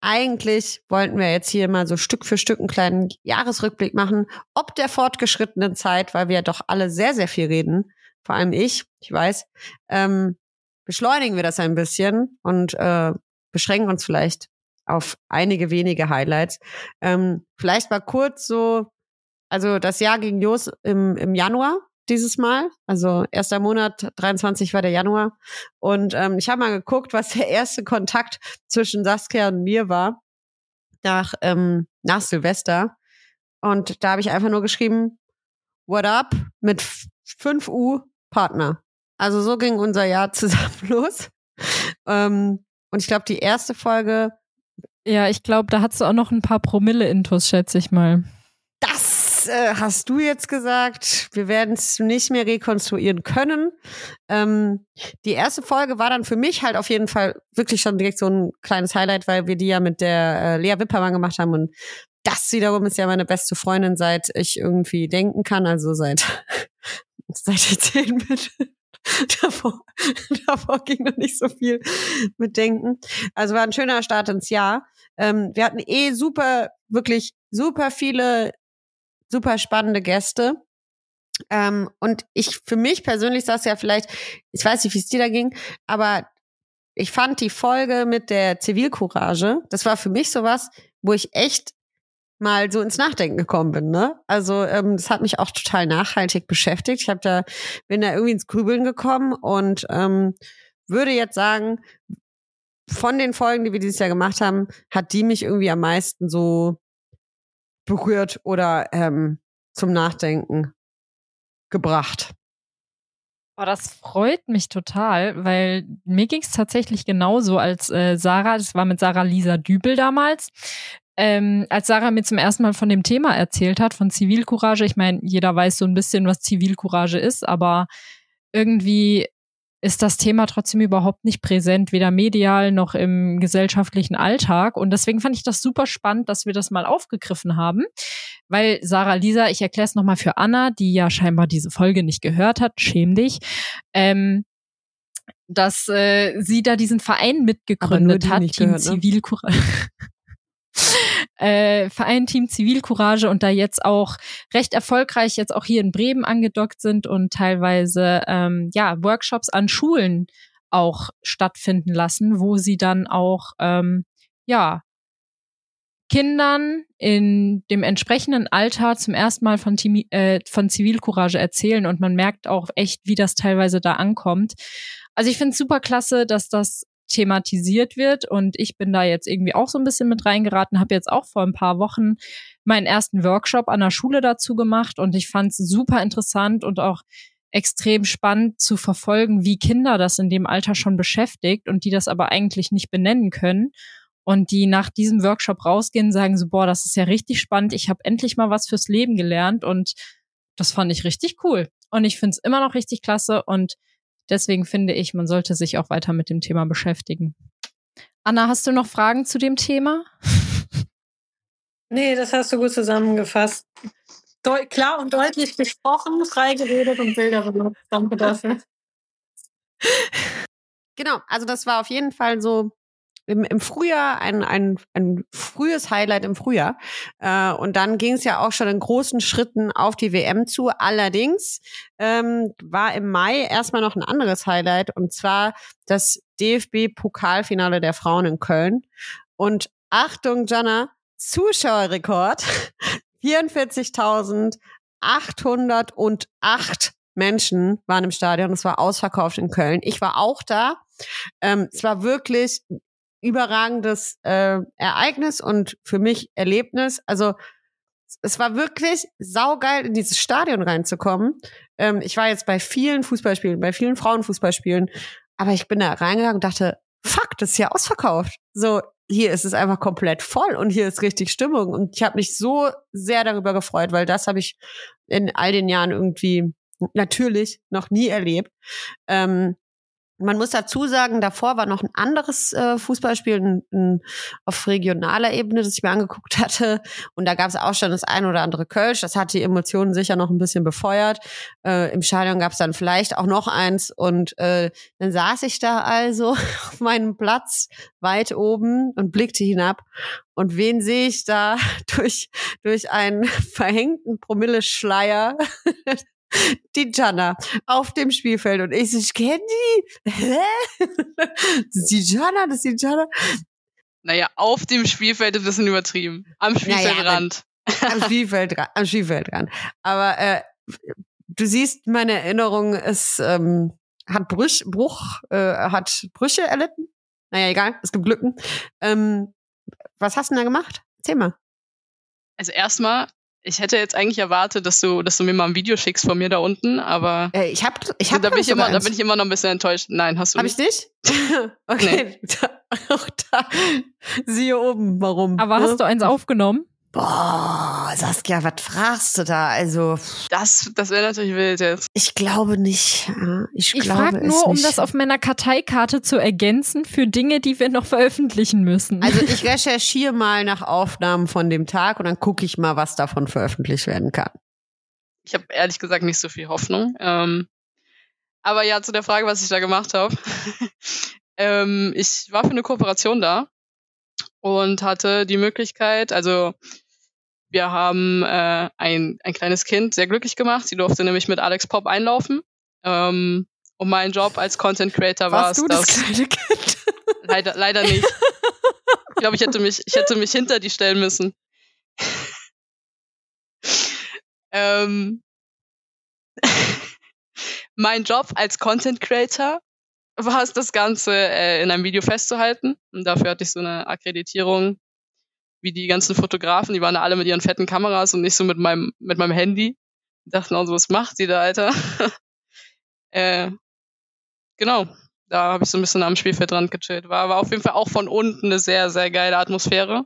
eigentlich wollten wir jetzt hier mal so Stück für Stück einen kleinen Jahresrückblick machen, ob der fortgeschrittenen Zeit, weil wir ja doch alle sehr, sehr viel reden, vor allem ich, ich weiß, ähm, beschleunigen wir das ein bisschen und äh, beschränken uns vielleicht auf einige wenige Highlights. Ähm, vielleicht mal kurz so, also das Jahr ging los im, im Januar dieses Mal. Also erster Monat, 23 war der Januar. Und ähm, ich habe mal geguckt, was der erste Kontakt zwischen Saskia und mir war nach, ähm, nach Silvester. Und da habe ich einfach nur geschrieben, What up mit 5U Partner. Also so ging unser Jahr zusammen los. Ähm, und ich glaube, die erste Folge Ja, ich glaube, da hast du auch noch ein paar Promille-Intos, schätze ich mal. Das äh, hast du jetzt gesagt. Wir werden es nicht mehr rekonstruieren können. Ähm, die erste Folge war dann für mich halt auf jeden Fall wirklich schon direkt so ein kleines Highlight, weil wir die ja mit der äh, Lea Wippermann gemacht haben und das wiederum ist ja meine beste Freundin, seit ich irgendwie denken kann, also seit seit ich zehn bin. davor, davor ging noch nicht so viel mit Denken. Also war ein schöner Start ins Jahr. Ähm, wir hatten eh super, wirklich super viele super spannende Gäste. Ähm, und ich, für mich persönlich saß ja vielleicht, ich weiß nicht, wie es dir da ging, aber ich fand die Folge mit der Zivilcourage, das war für mich sowas, wo ich echt mal so ins Nachdenken gekommen bin. Ne? Also ähm, das hat mich auch total nachhaltig beschäftigt. Ich habe da bin da irgendwie ins Grübeln gekommen und ähm, würde jetzt sagen, von den Folgen, die wir dieses Jahr gemacht haben, hat die mich irgendwie am meisten so berührt oder ähm, zum Nachdenken gebracht. Oh, das freut mich total, weil mir ging es tatsächlich genauso als äh, Sarah, das war mit Sarah Lisa Dübel damals, ähm, als Sarah mir zum ersten Mal von dem Thema erzählt hat, von Zivilcourage. Ich meine, jeder weiß so ein bisschen, was Zivilcourage ist, aber irgendwie ist das Thema trotzdem überhaupt nicht präsent, weder medial noch im gesellschaftlichen Alltag. Und deswegen fand ich das super spannend, dass wir das mal aufgegriffen haben. Weil Sarah Lisa, ich erkläre es nochmal für Anna, die ja scheinbar diese Folge nicht gehört hat, schäm dich, ähm, dass äh, sie da diesen Verein mitgegründet hat, Team gehört, ne? Zivilcourage. äh, Verein Team Zivilcourage und da jetzt auch recht erfolgreich jetzt auch hier in Bremen angedockt sind und teilweise ähm, ja Workshops an Schulen auch stattfinden lassen, wo sie dann auch ähm, ja Kindern in dem entsprechenden Alter zum ersten Mal von, Team, äh, von Zivilcourage erzählen und man merkt auch echt, wie das teilweise da ankommt. Also ich finde es super klasse, dass das thematisiert wird. Und ich bin da jetzt irgendwie auch so ein bisschen mit reingeraten, habe jetzt auch vor ein paar Wochen meinen ersten Workshop an der Schule dazu gemacht und ich fand es super interessant und auch extrem spannend zu verfolgen, wie Kinder das in dem Alter schon beschäftigt und die das aber eigentlich nicht benennen können. Und die nach diesem Workshop rausgehen, sagen so, boah, das ist ja richtig spannend, ich habe endlich mal was fürs Leben gelernt und das fand ich richtig cool. Und ich finde es immer noch richtig klasse und Deswegen finde ich, man sollte sich auch weiter mit dem Thema beschäftigen. Anna, hast du noch Fragen zu dem Thema? Nee, das hast du gut zusammengefasst. Deu klar und deutlich gesprochen, frei geredet und Bilder benutzt. Danke dafür. Genau, also das war auf jeden Fall so im, im Frühjahr ein, ein, ein frühes Highlight im Frühjahr. Äh, und dann ging es ja auch schon in großen Schritten auf die WM zu. Allerdings ähm, war im Mai erstmal noch ein anderes Highlight und zwar das DFB-Pokalfinale der Frauen in Köln. Und Achtung, Jana, Zuschauerrekord 44.808 Menschen waren im Stadion. Es war ausverkauft in Köln. Ich war auch da. Ähm, es war wirklich überragendes äh, Ereignis und für mich Erlebnis. Also es war wirklich saugeil, in dieses Stadion reinzukommen. Ähm, ich war jetzt bei vielen Fußballspielen, bei vielen Frauenfußballspielen, aber ich bin da reingegangen und dachte, fuck, das ist ja ausverkauft. So, hier ist es einfach komplett voll und hier ist richtig Stimmung. Und ich habe mich so sehr darüber gefreut, weil das habe ich in all den Jahren irgendwie natürlich noch nie erlebt. Ähm, man muss dazu sagen, davor war noch ein anderes äh, Fußballspiel in, in, auf regionaler Ebene, das ich mir angeguckt hatte. Und da gab es auch schon das ein oder andere Kölsch. Das hat die Emotionen sicher noch ein bisschen befeuert. Äh, Im Stadion gab es dann vielleicht auch noch eins. Und äh, dann saß ich da also auf meinem Platz weit oben und blickte hinab. Und wen sehe ich da durch, durch einen verhängten Promille-Schleier die Jana auf dem Spielfeld und ich so, ich kenne die. Hä? Das ist die Jana, das ist die Jana. Naja, auf dem Spielfeld ist ein bisschen übertrieben. Am Spielfeldrand. Naja, am Spielfeldrand. Am Spielfeldrand. Aber äh, du siehst, meine Erinnerung ist, ähm, hat Brüch, Bruch, äh, hat Brüche erlitten. Naja, egal, es gibt Glücken. Ähm, was hast du denn da gemacht? Erzähl mal. Also erstmal ich hätte jetzt eigentlich erwartet, dass du, dass du mir mal ein Video schickst von mir da unten, aber äh, ich habe, ich habe da bin ich immer, da bin ich immer noch ein bisschen enttäuscht. Nein, hast du hab nicht? Habe ich nicht? okay, nee. auch da siehe oben, warum? Aber hast ne? du eins aufgenommen? Boah, Saskia, was fragst du da? Also das, das wäre natürlich wild jetzt. Ich glaube nicht. Ich, ich frage nur, um das auf meiner Karteikarte zu ergänzen für Dinge, die wir noch veröffentlichen müssen. Also ich recherchiere mal nach Aufnahmen von dem Tag und dann gucke ich mal, was davon veröffentlicht werden kann. Ich habe ehrlich gesagt nicht so viel Hoffnung. Ähm, aber ja, zu der Frage, was ich da gemacht habe. ähm, ich war für eine Kooperation da und hatte die Möglichkeit, also Wir haben äh, ein, ein kleines Kind sehr glücklich gemacht. Sie durfte nämlich mit Alex Pop einlaufen. Ähm, und mein Job als Content Creator war es, du das dass kleine Kind? leider, leider nicht. Ich glaube, ich hätte mich, ich hätte mich hinter die stellen müssen. ähm, mein Job als Content Creator war es, das Ganze äh, in einem Video festzuhalten. Und dafür hatte ich so eine Akkreditierung, wie die ganzen Fotografen, die waren alle mit ihren fetten Kameras und nicht so mit meinem, mit meinem Handy. Die dachten auch so, was macht die da, Alter? äh, genau. Da habe ich so ein bisschen am Spielfeldrand gechillt. War, war auf jeden Fall auch von unten eine sehr, sehr geile Atmosphäre.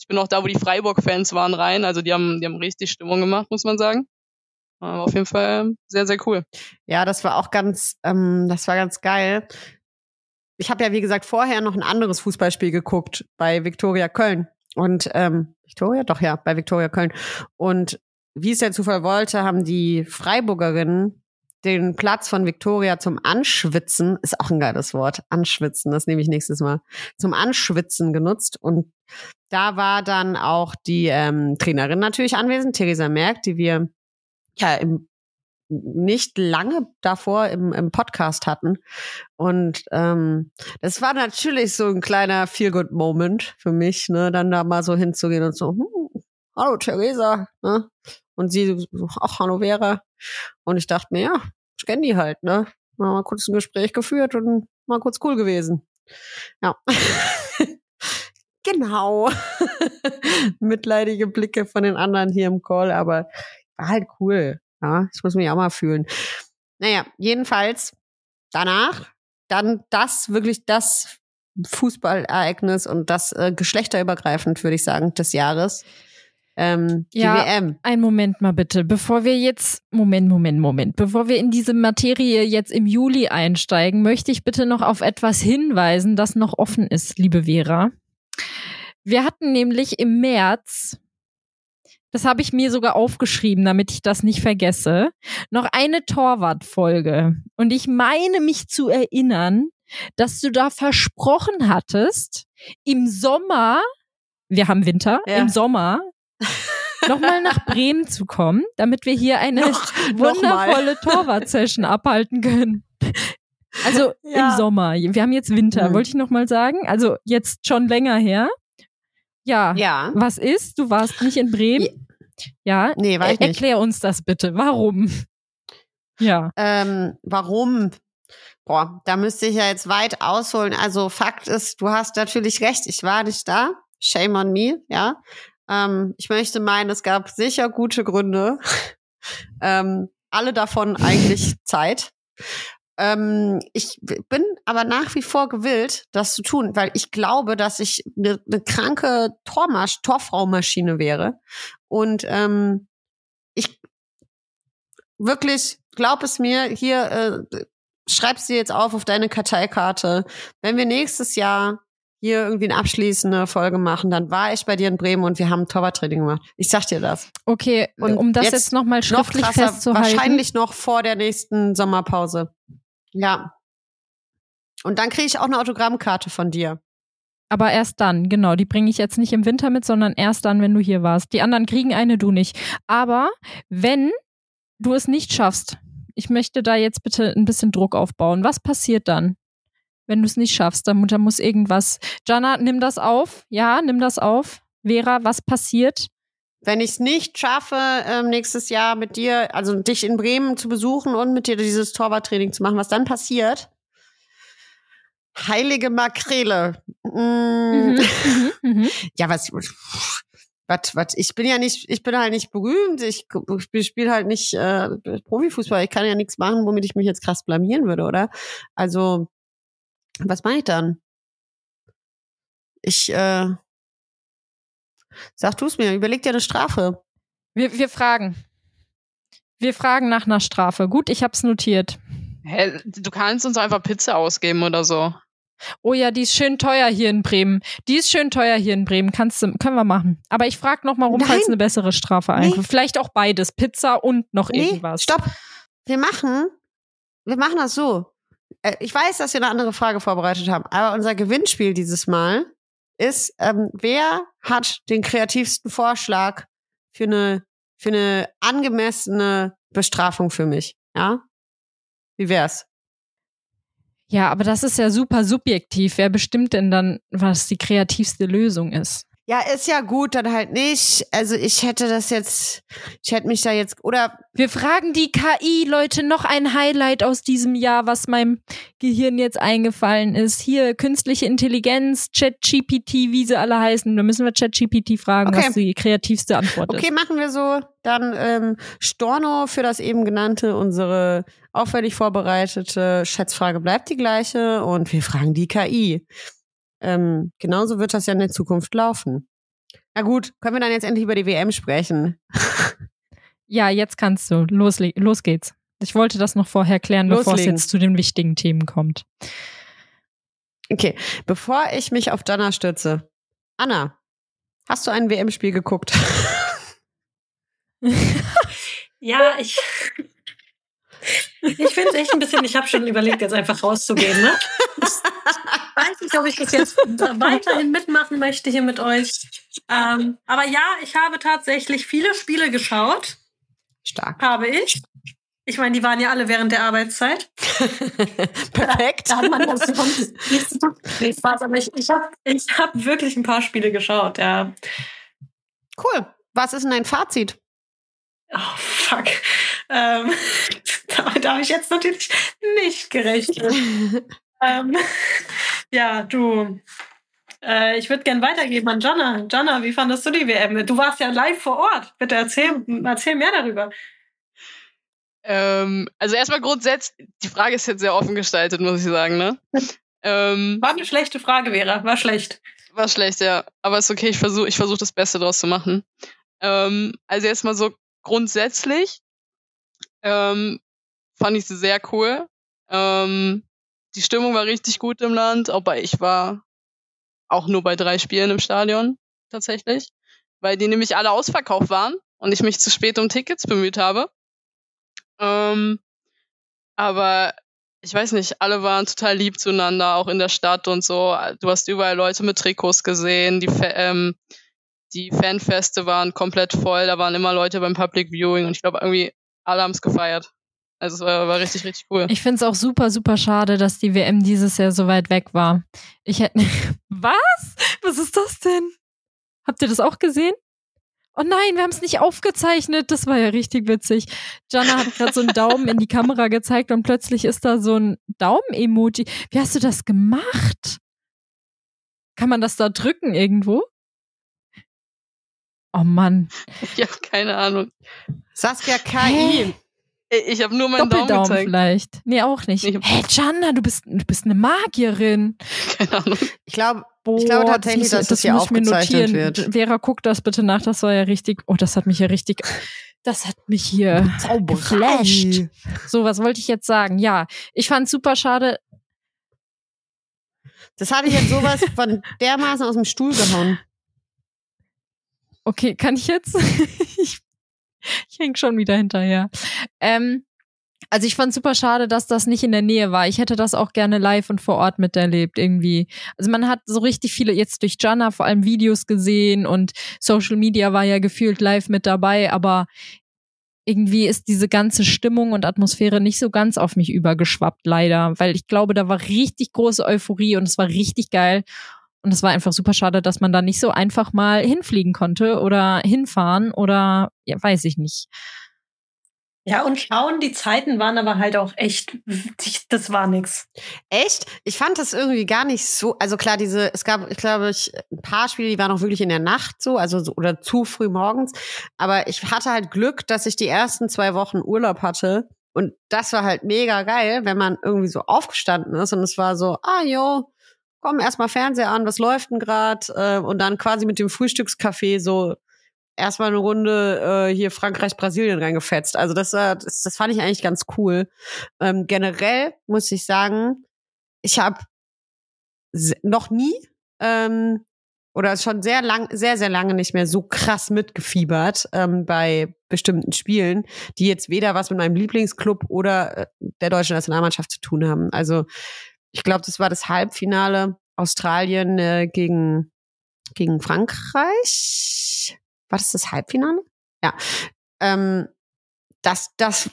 Ich bin auch da, wo die Freiburg-Fans waren, rein. Also die haben, die haben richtig Stimmung gemacht, muss man sagen. War auf jeden Fall sehr, sehr cool. Ja, das war auch ganz, ähm, das war ganz geil. Ich habe ja, wie gesagt, vorher noch ein anderes Fußballspiel geguckt bei Viktoria Köln. Und ähm, Viktoria? Doch, ja, bei Viktoria Köln. Und wie es der Zufall wollte, haben die Freiburgerinnen den Platz von Viktoria zum Anschwitzen, ist auch ein geiles Wort, Anschwitzen, das nehme ich nächstes Mal, zum Anschwitzen genutzt. Und da war dann auch die ähm, Trainerin natürlich anwesend, Theresa Merck, die wir ja im, nicht lange davor im, im Podcast hatten. Und ähm, das war natürlich so ein kleiner Feel-Good-Moment für mich, ne, dann da mal so hinzugehen und so, hm, hallo Theresa, ne? Und sie so, ach, hallo Vera. Und ich dachte mir, ja, ich kenne die halt, ne? Mal kurz ein Gespräch geführt und mal kurz cool gewesen. Ja. genau. Mitleidige Blicke von den anderen hier im Call, aber war halt cool. Ja, ich muss mich auch mal fühlen. Naja, jedenfalls danach dann das wirklich das Fußballereignis und das äh, geschlechterübergreifend, würde ich sagen, des Jahres. Ähm, die Ja. WM. Ein Moment mal bitte, bevor wir jetzt, Moment, Moment, Moment, bevor wir in diese Materie jetzt im Juli einsteigen, möchte ich bitte noch auf etwas hinweisen, das noch offen ist, liebe Vera. Wir hatten nämlich im März, das habe ich mir sogar aufgeschrieben, damit ich das nicht vergesse, noch eine Torwartfolge. Und ich meine mich zu erinnern, dass du da versprochen hattest, im Sommer, wir haben Winter, Ja. im Sommer nochmal nach Bremen zu kommen, damit wir hier eine Noch- wundervolle Torwart-Session abhalten können. Also Ja. im Sommer. Wir haben jetzt Winter, Mhm. wollte ich nochmal sagen. Also jetzt schon länger her. Ja, Ja. was ist? Du warst nicht in Bremen? Ja, Nee, war ich Er- nicht. erklär uns das bitte. Warum? Ja. Ähm, warum? Boah, da müsste ich ja jetzt weit ausholen. Also Fakt ist, du hast natürlich recht, ich war nicht da. Shame on me, ja. Ähm, ich möchte meinen, es gab sicher gute Gründe. ähm, alle davon eigentlich Zeit. Ähm, ich bin aber nach wie vor gewillt, das zu tun, weil ich glaube, dass ich eine ne kranke Tormasch Torfraumaschine wäre. Und ähm, ich wirklich, glaub es mir, hier äh, schreib's dir jetzt auf auf deine Karteikarte. Wenn wir nächstes Jahr hier irgendwie eine abschließende Folge machen, dann war ich bei dir in Bremen und wir haben Torwarttraining gemacht. Ich sag dir das. Okay, Und um das jetzt jetzt, nochmal Noch schriftlich krasser, festzuhalten. wahrscheinlich noch vor der nächsten Sommerpause. Ja. Und dann kriege ich auch eine Autogrammkarte von dir. Aber erst dann, genau. Die bringe ich jetzt nicht im Winter mit, sondern erst dann, wenn du hier warst. Die anderen kriegen eine, du nicht. Aber wenn du es nicht schaffst, ich möchte da jetzt bitte ein bisschen Druck aufbauen. Was passiert dann? Wenn du es nicht schaffst, dann, dann muss irgendwas. Jana, nimm das auf. Ja, nimm das auf. Vera, was passiert? Wenn ich es nicht schaffe, ähm, nächstes Jahr mit dir, also dich in Bremen zu besuchen und mit dir dieses Torwarttraining zu machen, was dann passiert? Heilige Makrele. Mm. Mhm, mhm, mhm. Ja, was, was, was, ich bin ja nicht, ich bin halt nicht berühmt, ich, ich spiele halt nicht äh, Profifußball, ich kann ja nichts machen, womit ich mich jetzt krass blamieren würde, oder? Also, was mache ich dann? Ich, äh, sag du es mir, überleg dir eine Strafe. Wir, wir fragen. Wir fragen nach einer Strafe. Gut, ich hab's notiert. Hä, du kannst uns einfach Pizza ausgeben oder so. Oh ja, die ist schön teuer hier in Bremen. Die ist schön teuer hier in Bremen. Kannst du, können wir machen. Aber ich frage noch mal rum, Nein. falls eine bessere Strafe Nee. einkommt. Vielleicht auch beides. Pizza und noch Nee, irgendwas. stopp. Wir machen, wir machen das so. Äh, Ich weiß, dass wir eine andere Frage vorbereitet haben, aber unser Gewinnspiel dieses Mal ist, ähm, wer hat den kreativsten Vorschlag für eine, für eine angemessene Bestrafung für mich. Ja? Wie wär's? Ja, aber das ist ja super subjektiv. Wer bestimmt denn dann, was die kreativste Lösung ist? Ja, ist ja gut, dann halt nicht. Also ich hätte das jetzt, ich hätte mich da jetzt, oder Wir fragen die KI, Leute, noch ein Highlight aus diesem Jahr, was meinem Gehirn jetzt eingefallen ist. Hier, künstliche Intelligenz, ChatGPT, wie sie alle heißen. Da müssen wir ChatGPT fragen, Okay. was die kreativste Antwort okay, ist. machen wir so. Dann ähm, Storno für das eben genannte, unsere aufwendig vorbereitete Schätzfrage bleibt die gleiche und wir fragen die KI. Ähm, genauso wird das ja in der Zukunft laufen. Na gut, können wir dann jetzt endlich über die WM sprechen? Ja, jetzt kannst du. Los, los geht's. Ich wollte das noch vorher klären, bevor es Loslegen. jetzt zu den wichtigen Themen kommt. Okay, bevor ich mich auf Jana stürze. Anna, hast du ein WM-Spiel geguckt? Ja, ich. Ich finde es echt ein bisschen, ich habe schon überlegt, jetzt einfach rauszugehen. Ne? Ich weiß nicht, ob ich das jetzt weiterhin mitmachen möchte hier mit euch. Ähm, aber ja, ich habe tatsächlich viele Spiele geschaut. Stark. Habe ich. Ich meine, die waren ja alle während der Arbeitszeit. Perfekt. Da hat man das sonst nichts zu tun. Nee, Spaß, aber ich, ich habe ich hab wirklich ein paar Spiele geschaut, ja. Cool. Was ist denn dein Fazit? Oh, fuck. Ähm, damit habe ich jetzt natürlich nicht gerechnet. ähm, ja, du. Äh, ich würde gern weitergeben an Jana. Jana, wie fandest du die WM? Du warst ja live vor Ort. Bitte erzähl, erzähl mehr darüber. Ähm, also erstmal grundsätzlich, die Frage ist jetzt sehr offen gestaltet, muss ich sagen, ne? ähm, War eine schlechte Frage, Vera. War schlecht. war schlecht, ja. Aber ist okay, ich versuche ich versuch das Beste draus zu machen. Ähm, also erstmal so grundsätzlich ähm, fand ich sie sehr cool. Ähm, die Stimmung war richtig gut im Land, aber ich war auch nur bei drei Spielen im Stadion tatsächlich, weil die nämlich alle ausverkauft waren und ich mich zu spät um Tickets bemüht habe. Ähm, aber ich weiß nicht, alle waren total lieb zueinander, auch in der Stadt und so. Du hast überall Leute mit Trikots gesehen, die, ähm, die Fanfeste waren komplett voll, da waren immer Leute beim Public Viewing und ich glaube irgendwie alle haben es gefeiert. Also es war, war richtig, richtig cool. Ich finde es auch super, super schade, dass die WM dieses Jahr so weit weg war. Ich hätte. Was? Was ist das denn? Habt ihr das auch gesehen? Oh nein, wir haben es nicht aufgezeichnet. Das war ja richtig witzig. Jana hat gerade so einen Daumen in die Kamera gezeigt und plötzlich ist da so ein Daumen-Emoji. Wie hast du das gemacht? Kann man das da drücken irgendwo? Oh Mann. Ich habe keine Ahnung. Saskia KI. Hä? Ich habe nur meinen Daumen gezeigt. vielleicht. Nee, auch nicht. Ich hab- Hey, Jana, du bist, du bist eine Magierin. Keine Ahnung. Ich glaube, ich glaube tatsächlich, dass das hier muss ich mir aufgezeichnet notieren. wird. Vera, guck das bitte nach. Das war ja richtig. Oh, das hat mich ja richtig. Das hat mich hier geflasht. So, was wollte ich jetzt sagen? Ja, ich fand super schade. Das hatte ich jetzt sowas von dermaßen aus dem Stuhl gehauen. Okay, kann ich jetzt? ich ich häng schon wieder hinterher. Ähm, also ich fand super schade, dass das nicht in der Nähe war. Ich hätte das auch gerne live und vor Ort miterlebt irgendwie. Also man hat so richtig viele jetzt durch Jana vor allem Videos gesehen und Social Media war ja gefühlt live mit dabei, aber irgendwie ist diese ganze Stimmung und Atmosphäre nicht so ganz auf mich übergeschwappt, leider, weil ich glaube, da war richtig große Euphorie und es war richtig geil. Und es war einfach super schade, dass man da nicht so einfach mal hinfliegen konnte oder hinfahren oder ja, weiß ich nicht. Ja, und schauen, die Zeiten waren aber halt auch echt, das war nix. Echt? Ich fand das irgendwie gar nicht so. Also klar, diese, es gab, ich glaube, ich, ein paar Spiele, die waren auch wirklich in der Nacht so, also so, oder zu früh morgens. Aber ich hatte halt Glück, dass ich die ersten zwei Wochen Urlaub hatte. Und das war halt mega geil, wenn man irgendwie so aufgestanden ist und es war so, ah jo, komm erstmal Fernseher an, was läuft denn grad? Äh, und dann quasi mit dem Frühstückskaffee so erstmal eine Runde äh, hier Frankreich, Brasilien reingefetzt. Also das, äh, das, das fand ich eigentlich ganz cool. Ähm, generell muss ich sagen, ich habe noch nie ähm, oder schon sehr lang, sehr, sehr lange nicht mehr so krass mitgefiebert ähm, bei bestimmten Spielen, die jetzt weder was mit meinem Lieblingsclub oder äh, der deutschen Nationalmannschaft zu tun haben. Also ich glaube, das war das Halbfinale Australien äh, gegen, gegen Frankreich. War das das Halbfinale? Ja. Ähm, das, das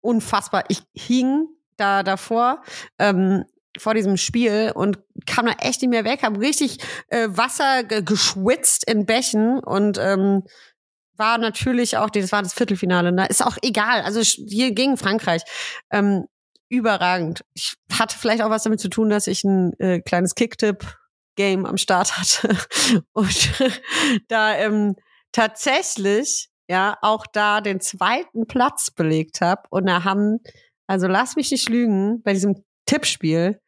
unfassbar. Ich hing da davor, ähm, vor diesem Spiel und kam da echt nicht mehr weg, habe richtig äh, Wasser ge geschwitzt in Bächen und ähm, war natürlich auch, das war das Viertelfinale, ne? ist auch egal, also hier gegen Frankreich. Ähm, überragend. Ich hatte vielleicht auch was damit zu tun, dass ich ein äh, kleines Kicktipp-Game am Start hatte und da ähm, tatsächlich ja auch da den zweiten Platz belegt habe und da haben also lass mich nicht lügen, bei diesem Tippspiel,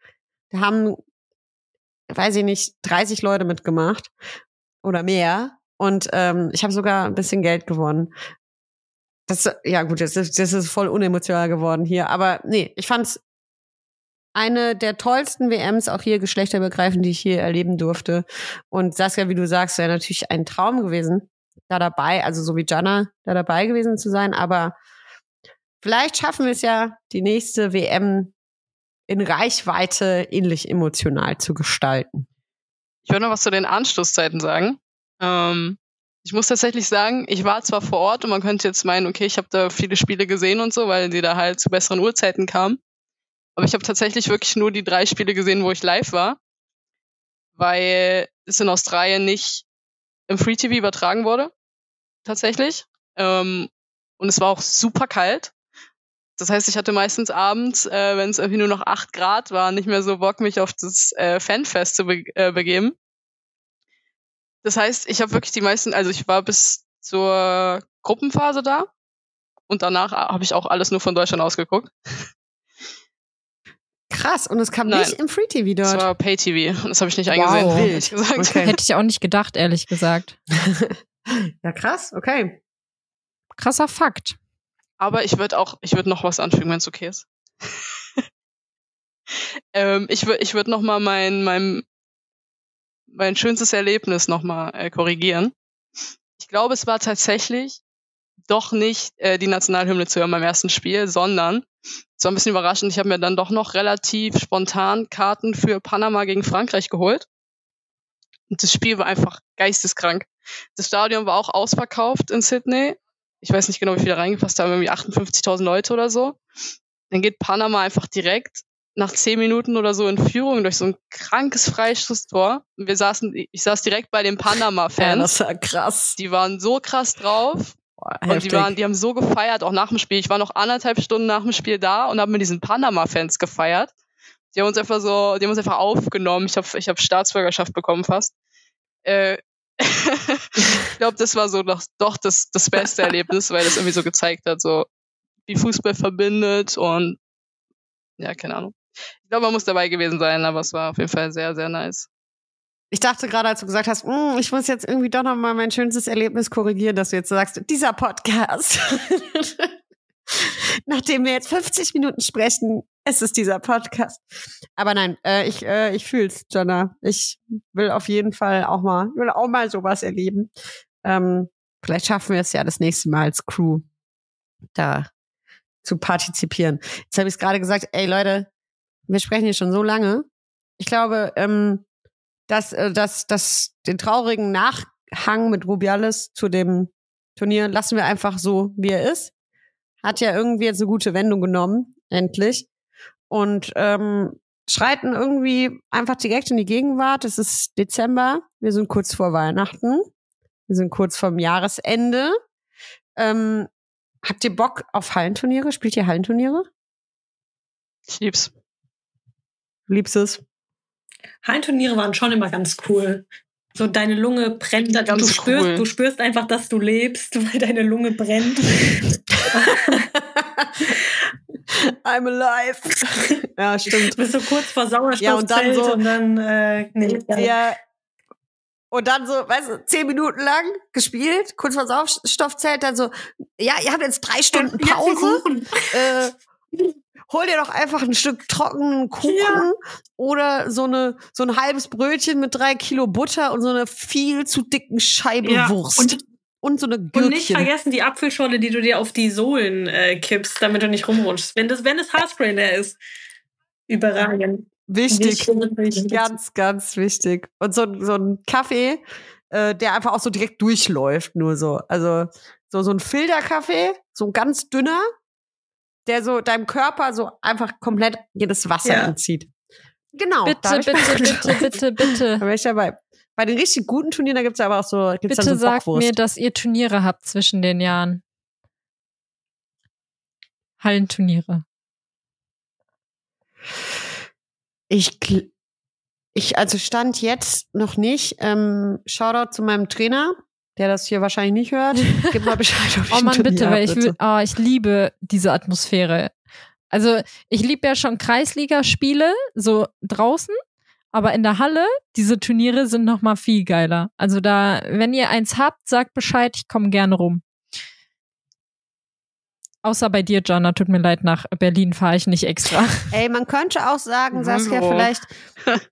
da haben, weiß ich nicht, 30 Leute mitgemacht oder mehr. Und ähm, ich habe sogar ein bisschen Geld gewonnen. Das, ja gut, das ist, das ist voll unemotional geworden hier. Aber nee, ich fand's eine der tollsten WMs, auch hier geschlechterübergreifend, die ich hier erleben durfte. Und Saskia, wie du sagst, wäre natürlich ein Traum gewesen, da dabei, also so wie Jana, da dabei gewesen zu sein. Aber vielleicht schaffen wir es ja, die nächste WM in Reichweite ähnlich emotional zu gestalten. Ich würde noch was zu den Anschlusszeiten sagen. Ähm, ich muss tatsächlich sagen, ich war zwar vor Ort und man könnte jetzt meinen, okay, ich habe da viele Spiele gesehen und so, weil die da halt zu besseren Uhrzeiten kamen. Aber ich habe tatsächlich wirklich nur die drei Spiele gesehen, wo ich live war, weil es in Australien nicht im Free TV übertragen wurde. Tatsächlich. Ähm, und es war auch super kalt. Das heißt, ich hatte meistens abends, äh, wenn es irgendwie nur noch acht Grad war, nicht mehr so Bock, mich auf das äh, Fanfest zu be äh, begeben. Das heißt, ich habe wirklich die meisten, also ich war bis zur Gruppenphase da und danach habe ich auch alles nur von Deutschland ausgeguckt. Krass, und es kam Nein, nicht im Free TV dort. Das war Pay TV, das habe ich nicht eingesehen. Wow. Wild. Okay. Hätte ich auch nicht gedacht, ehrlich gesagt. ja, krass, okay. Krasser Fakt. Aber ich würde auch, ich würde noch was anfügen, wenn es okay ist. ähm, ich würde ich würd noch mal mein, mein, mein schönstes Erlebnis noch mal äh, korrigieren. Ich glaube, es war tatsächlich doch nicht äh, die Nationalhymne zu hören beim ersten Spiel, sondern es war ein bisschen überraschend. Ich habe mir dann doch noch relativ spontan Karten für Panama gegen Frankreich geholt. Und das Spiel war einfach geisteskrank. Das Stadion war auch ausverkauft in Sydney ich weiß nicht genau, wie viele reingefasst haben, irgendwie 58.000 Leute oder so. Dann geht Panama einfach direkt nach zehn Minuten oder so in Führung durch so ein krankes Freistoßtor. Wir saßen, ich saß direkt bei den Panama-Fans. Ja, das war krass. Die waren so krass drauf. Boah, und die waren, die haben so gefeiert, auch nach dem Spiel. Ich war noch anderthalb Stunden nach dem Spiel da und habe mit diesen Panama-Fans gefeiert. Die haben uns einfach so, die haben uns einfach aufgenommen. Ich habe ich hab Staatsbürgerschaft bekommen fast. Äh, ich glaube, das war so doch, doch das, das beste Erlebnis, weil das irgendwie so gezeigt hat, so wie Fußball verbindet und ja, keine Ahnung. Ich glaube, man muss dabei gewesen sein, aber es war auf jeden Fall sehr, sehr nice. Ich dachte gerade, als du gesagt hast, mm, ich muss jetzt irgendwie doch noch mal mein schönstes Erlebnis korrigieren, dass du jetzt sagst, dieser Podcast. Nachdem wir jetzt 50 Minuten sprechen, es ist dieser Podcast. Aber nein, äh, ich, äh, ich fühl's, Jonna. Ich will auf jeden Fall auch mal, will auch mal sowas erleben. Ähm, vielleicht schaffen wir es ja das nächste Mal als Crew da zu partizipieren. Jetzt habe ich es gerade gesagt, ey Leute, wir sprechen hier schon so lange. Ich glaube, ähm, dass, äh, dass, dass den traurigen Nachhang mit Rubiales zu dem Turnier lassen wir einfach so, wie er ist. Hat ja irgendwie jetzt eine gute Wendung genommen, endlich und ähm, schreiten irgendwie einfach direkt in die Gegenwart. Es ist Dezember, wir sind kurz vor Weihnachten, wir sind kurz vorm Jahresende. Ähm, habt ihr Bock auf Hallenturniere? Spielt ihr Hallenturniere? Ich lieb's. Du liebst es? Hallenturniere waren schon immer ganz cool. So deine Lunge brennt, ganz du spürst, cool. du spürst einfach, dass du lebst, weil deine Lunge brennt. I'm alive. ja, stimmt. Du bist so kurz vor Sauerstoff ja, und dann so, und dann, äh, nee, ja. Und dann so, weißt du, zehn Minuten lang gespielt, kurz vor Sauerstoffzelt, dann so, ja, ihr habt jetzt drei Stunden Pause. Äh, hol dir doch einfach ein Stück trockenen Kuchen ja. oder so eine so ein halbes Brötchen mit drei Kilo Butter und so eine viel zu dicken Scheibe ja. Wurst. Und und so eine Gürkchen. Und nicht vergessen die Apfelscholle, die du dir auf die Sohlen äh, kippst, damit du nicht rumrutschst. Wenn das, wenn das Haarspray leer ist. Überragend. Wichtig. wichtig. Ganz, ganz wichtig. Und so, so ein Kaffee, äh, der einfach auch so direkt durchläuft, nur so. Also so, so ein Filterkaffee, so ein ganz dünner, der so deinem Körper so einfach komplett jedes Wasser Ja. entzieht. Genau. Bitte, bitte, bitte, bitte, bitte. Da wäre ich dabei. Bei den richtig guten Turnieren, da gibt's aber auch so, gibt's Bitte so sagt mir, dass ihr Turniere habt zwischen den Jahren. Hallenturniere. Ich, gl- ich, also stand jetzt noch nicht. Ähm, Shoutout zu meinem Trainer, der das hier wahrscheinlich nicht hört. Gib mal Bescheid, ob ich Oh Mann, Turnier bitte, weil ich will, oh, ich liebe diese Atmosphäre. Also, ich liebe ja schon Kreisligaspiele, so draußen, aber in der Halle, diese Turniere sind noch mal viel geiler. Also da, wenn ihr eins habt, sagt Bescheid, ich komme gerne rum. Außer bei dir, Jana, tut mir leid, nach Berlin fahre ich nicht extra. Ey, man könnte auch sagen, Saskia, vielleicht,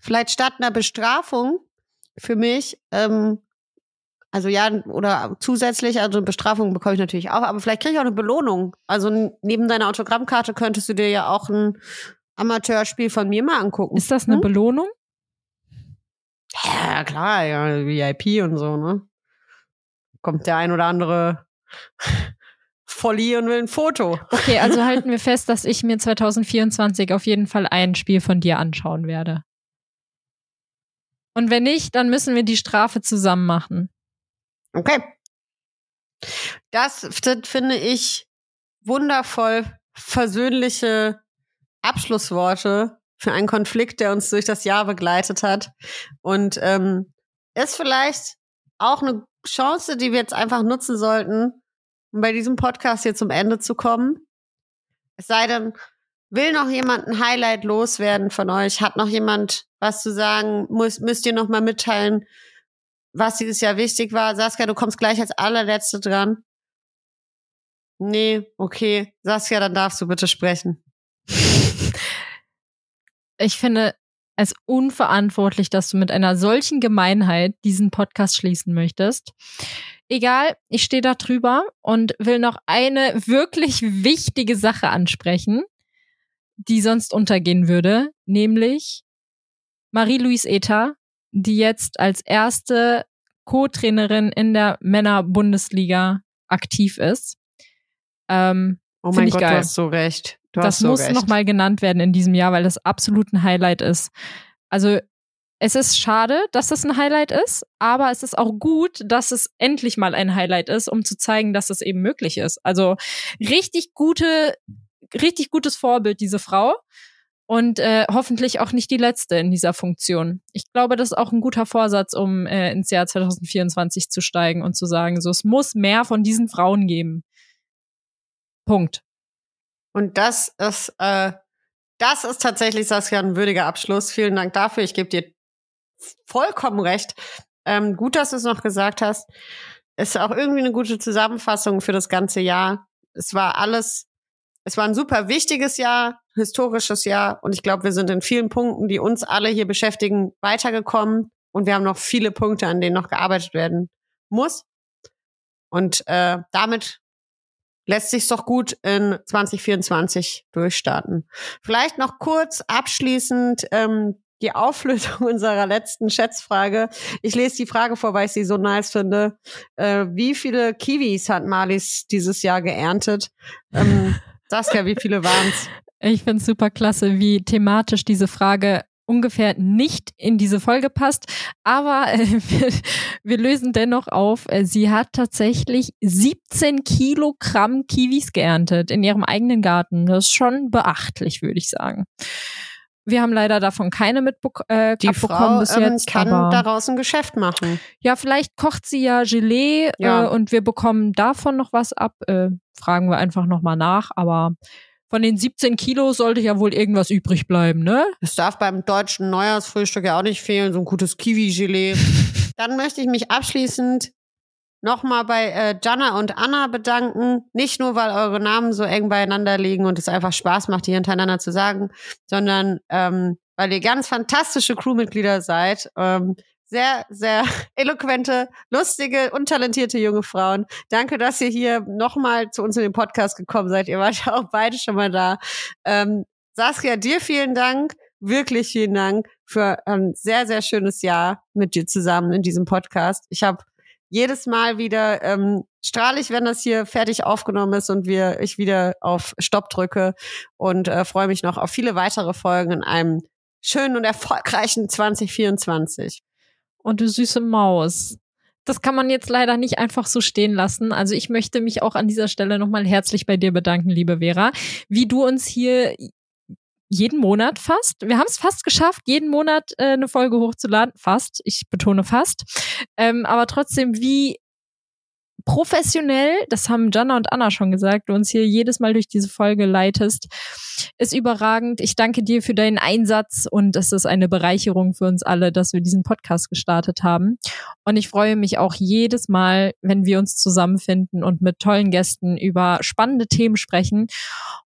vielleicht statt einer Bestrafung für mich, ähm, also ja, oder zusätzlich, also eine Bestrafung bekomme ich natürlich auch, aber vielleicht kriege ich auch eine Belohnung. Also neben deiner Autogrammkarte könntest du dir ja auch ein Amateurspiel von mir mal angucken. Ist das eine Hm? Belohnung? Ja, klar, ja, VIP und so, ne? Kommt der ein oder andere Volli und will ein Foto. Okay, also halten wir fest, dass ich mir 2024 auf jeden Fall ein Spiel von dir anschauen werde. Und wenn nicht, dann müssen wir die Strafe zusammen machen. Okay. Das sind, finde ich, wundervoll versöhnliche Abschlussworte für einen Konflikt, der uns durch das Jahr begleitet hat. Und ähm, ist vielleicht auch eine Chance, die wir jetzt einfach nutzen sollten, um bei diesem Podcast hier zum Ende zu kommen. Es sei denn, will noch jemand ein Highlight loswerden von euch? Hat noch jemand was zu sagen? Muss, müsst ihr noch mal mitteilen, was dieses Jahr wichtig war? Saskia, du kommst gleich als allerletzte dran. Nee, okay. Saskia, dann darfst du bitte sprechen. Ich finde es unverantwortlich, dass du mit einer solchen Gemeinheit diesen Podcast schließen möchtest. Egal, ich stehe da drüber und will noch eine wirklich wichtige Sache ansprechen, die sonst untergehen würde, nämlich Marie-Louise Eta, die jetzt als erste Co-Trainerin in der Männer-Bundesliga aktiv ist. Ähm, Oh mein ich Gott, geil. du hast so recht. Du das so muss nochmal genannt werden in diesem Jahr, weil das absolut ein Highlight ist. Also es ist schade, dass das ein Highlight ist, aber es ist auch gut, dass es endlich mal ein Highlight ist, um zu zeigen, dass es eben möglich ist. Also richtig gute, richtig gutes Vorbild, diese Frau. Und äh, hoffentlich auch nicht die letzte in dieser Funktion. Ich glaube, das ist auch ein guter Vorsatz, um äh, ins Jahr 2024 zu steigen und zu sagen, so es muss mehr von diesen Frauen geben. Punkt. Und das ist, äh, das ist tatsächlich, Saskia, ein würdiger Abschluss. Vielen Dank dafür. Ich gebe dir vollkommen recht. Ähm, gut, dass du es noch gesagt hast. Ist auch irgendwie eine gute Zusammenfassung für das ganze Jahr. Es war alles, es war ein super wichtiges Jahr, historisches Jahr. Und ich glaube, wir sind in vielen Punkten, die uns alle hier beschäftigen, weitergekommen. Und wir haben noch viele Punkte, an denen noch gearbeitet werden muss. Und äh, damit lässt sich doch gut in 2024 durchstarten. Vielleicht noch kurz abschließend ähm, die Auflösung unserer letzten Schätzfrage. Ich lese die Frage vor, weil ich sie so nice finde. Äh, wie viele Kiwis hat Marlies dieses Jahr geerntet? Ähm, Saskia, wie viele waren's? Ich finde es super klasse, wie thematisch diese Frage ungefähr nicht in diese Folge passt. Aber äh, wir, wir lösen dennoch auf. Sie hat tatsächlich 17 Kilogramm Kiwis geerntet in ihrem eigenen Garten. Das ist schon beachtlich, würde ich sagen. Wir haben leider davon keine mitbekommen äh, Die Frau bis ähm, jetzt. kann aber daraus ein Geschäft machen. ja, vielleicht kocht sie ja Gelee Ja. Äh, und wir bekommen davon noch was ab. Äh, fragen wir einfach nochmal nach. Aber von den 17 Kilo sollte ja wohl irgendwas übrig bleiben, ne? Es darf beim deutschen Neujahrsfrühstück ja auch nicht fehlen, so ein gutes Kiwi-Gelee. Dann möchte ich mich abschließend nochmal bei äh, Jana und Anna bedanken. Nicht nur, weil eure Namen so eng beieinander liegen und es einfach Spaß macht, die hintereinander zu sagen, sondern ähm, weil ihr ganz fantastische Crewmitglieder seid. Ähm, sehr, sehr eloquente, lustige und talentierte junge Frauen. Danke, dass ihr hier nochmal zu uns in den Podcast gekommen seid. Ihr wart ja auch beide schon mal da. Ähm, Saskia, dir vielen Dank. wirklich vielen Dank für ein sehr, sehr schönes Jahr mit dir zusammen in diesem Podcast. Ich habe jedes Mal wieder ähm, strahle ich, wenn das hier fertig aufgenommen ist und wir ich wieder auf Stopp drücke und äh, freue mich noch auf viele weitere Folgen in einem schönen und erfolgreichen 2024. Und du süße Maus. Das kann man jetzt leider nicht einfach so stehen lassen. Also ich möchte mich auch an dieser Stelle nochmal herzlich bei dir bedanken, liebe Vera, wie du uns hier jeden Monat fast. Wir haben es fast geschafft, jeden Monat äh, eine Folge hochzuladen. Fast, ich betone fast. Ähm, aber trotzdem, wie professionell, das haben Jana und Anna schon gesagt, du uns hier jedes Mal durch diese Folge leitest, ist überragend. Ich danke dir für deinen Einsatz und es ist eine Bereicherung für uns alle, dass wir diesen Podcast gestartet haben. Und ich freue mich auch jedes Mal, wenn wir uns zusammenfinden und mit tollen Gästen über spannende Themen sprechen.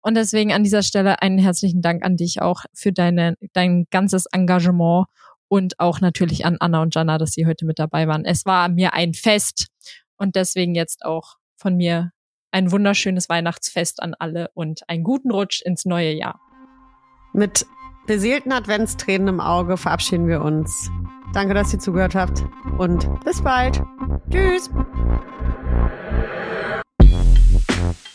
Und deswegen an dieser Stelle einen herzlichen Dank an dich auch für deine, dein ganzes Engagement und auch natürlich an Anna und Jana, dass sie heute mit dabei waren. Es war mir ein Fest und deswegen jetzt auch von mir ein wunderschönes Weihnachtsfest an alle und einen guten Rutsch ins neue Jahr. Mit beseelten Adventstränen im Auge verabschieden wir uns. Danke, dass ihr zugehört habt und bis bald. Tschüss.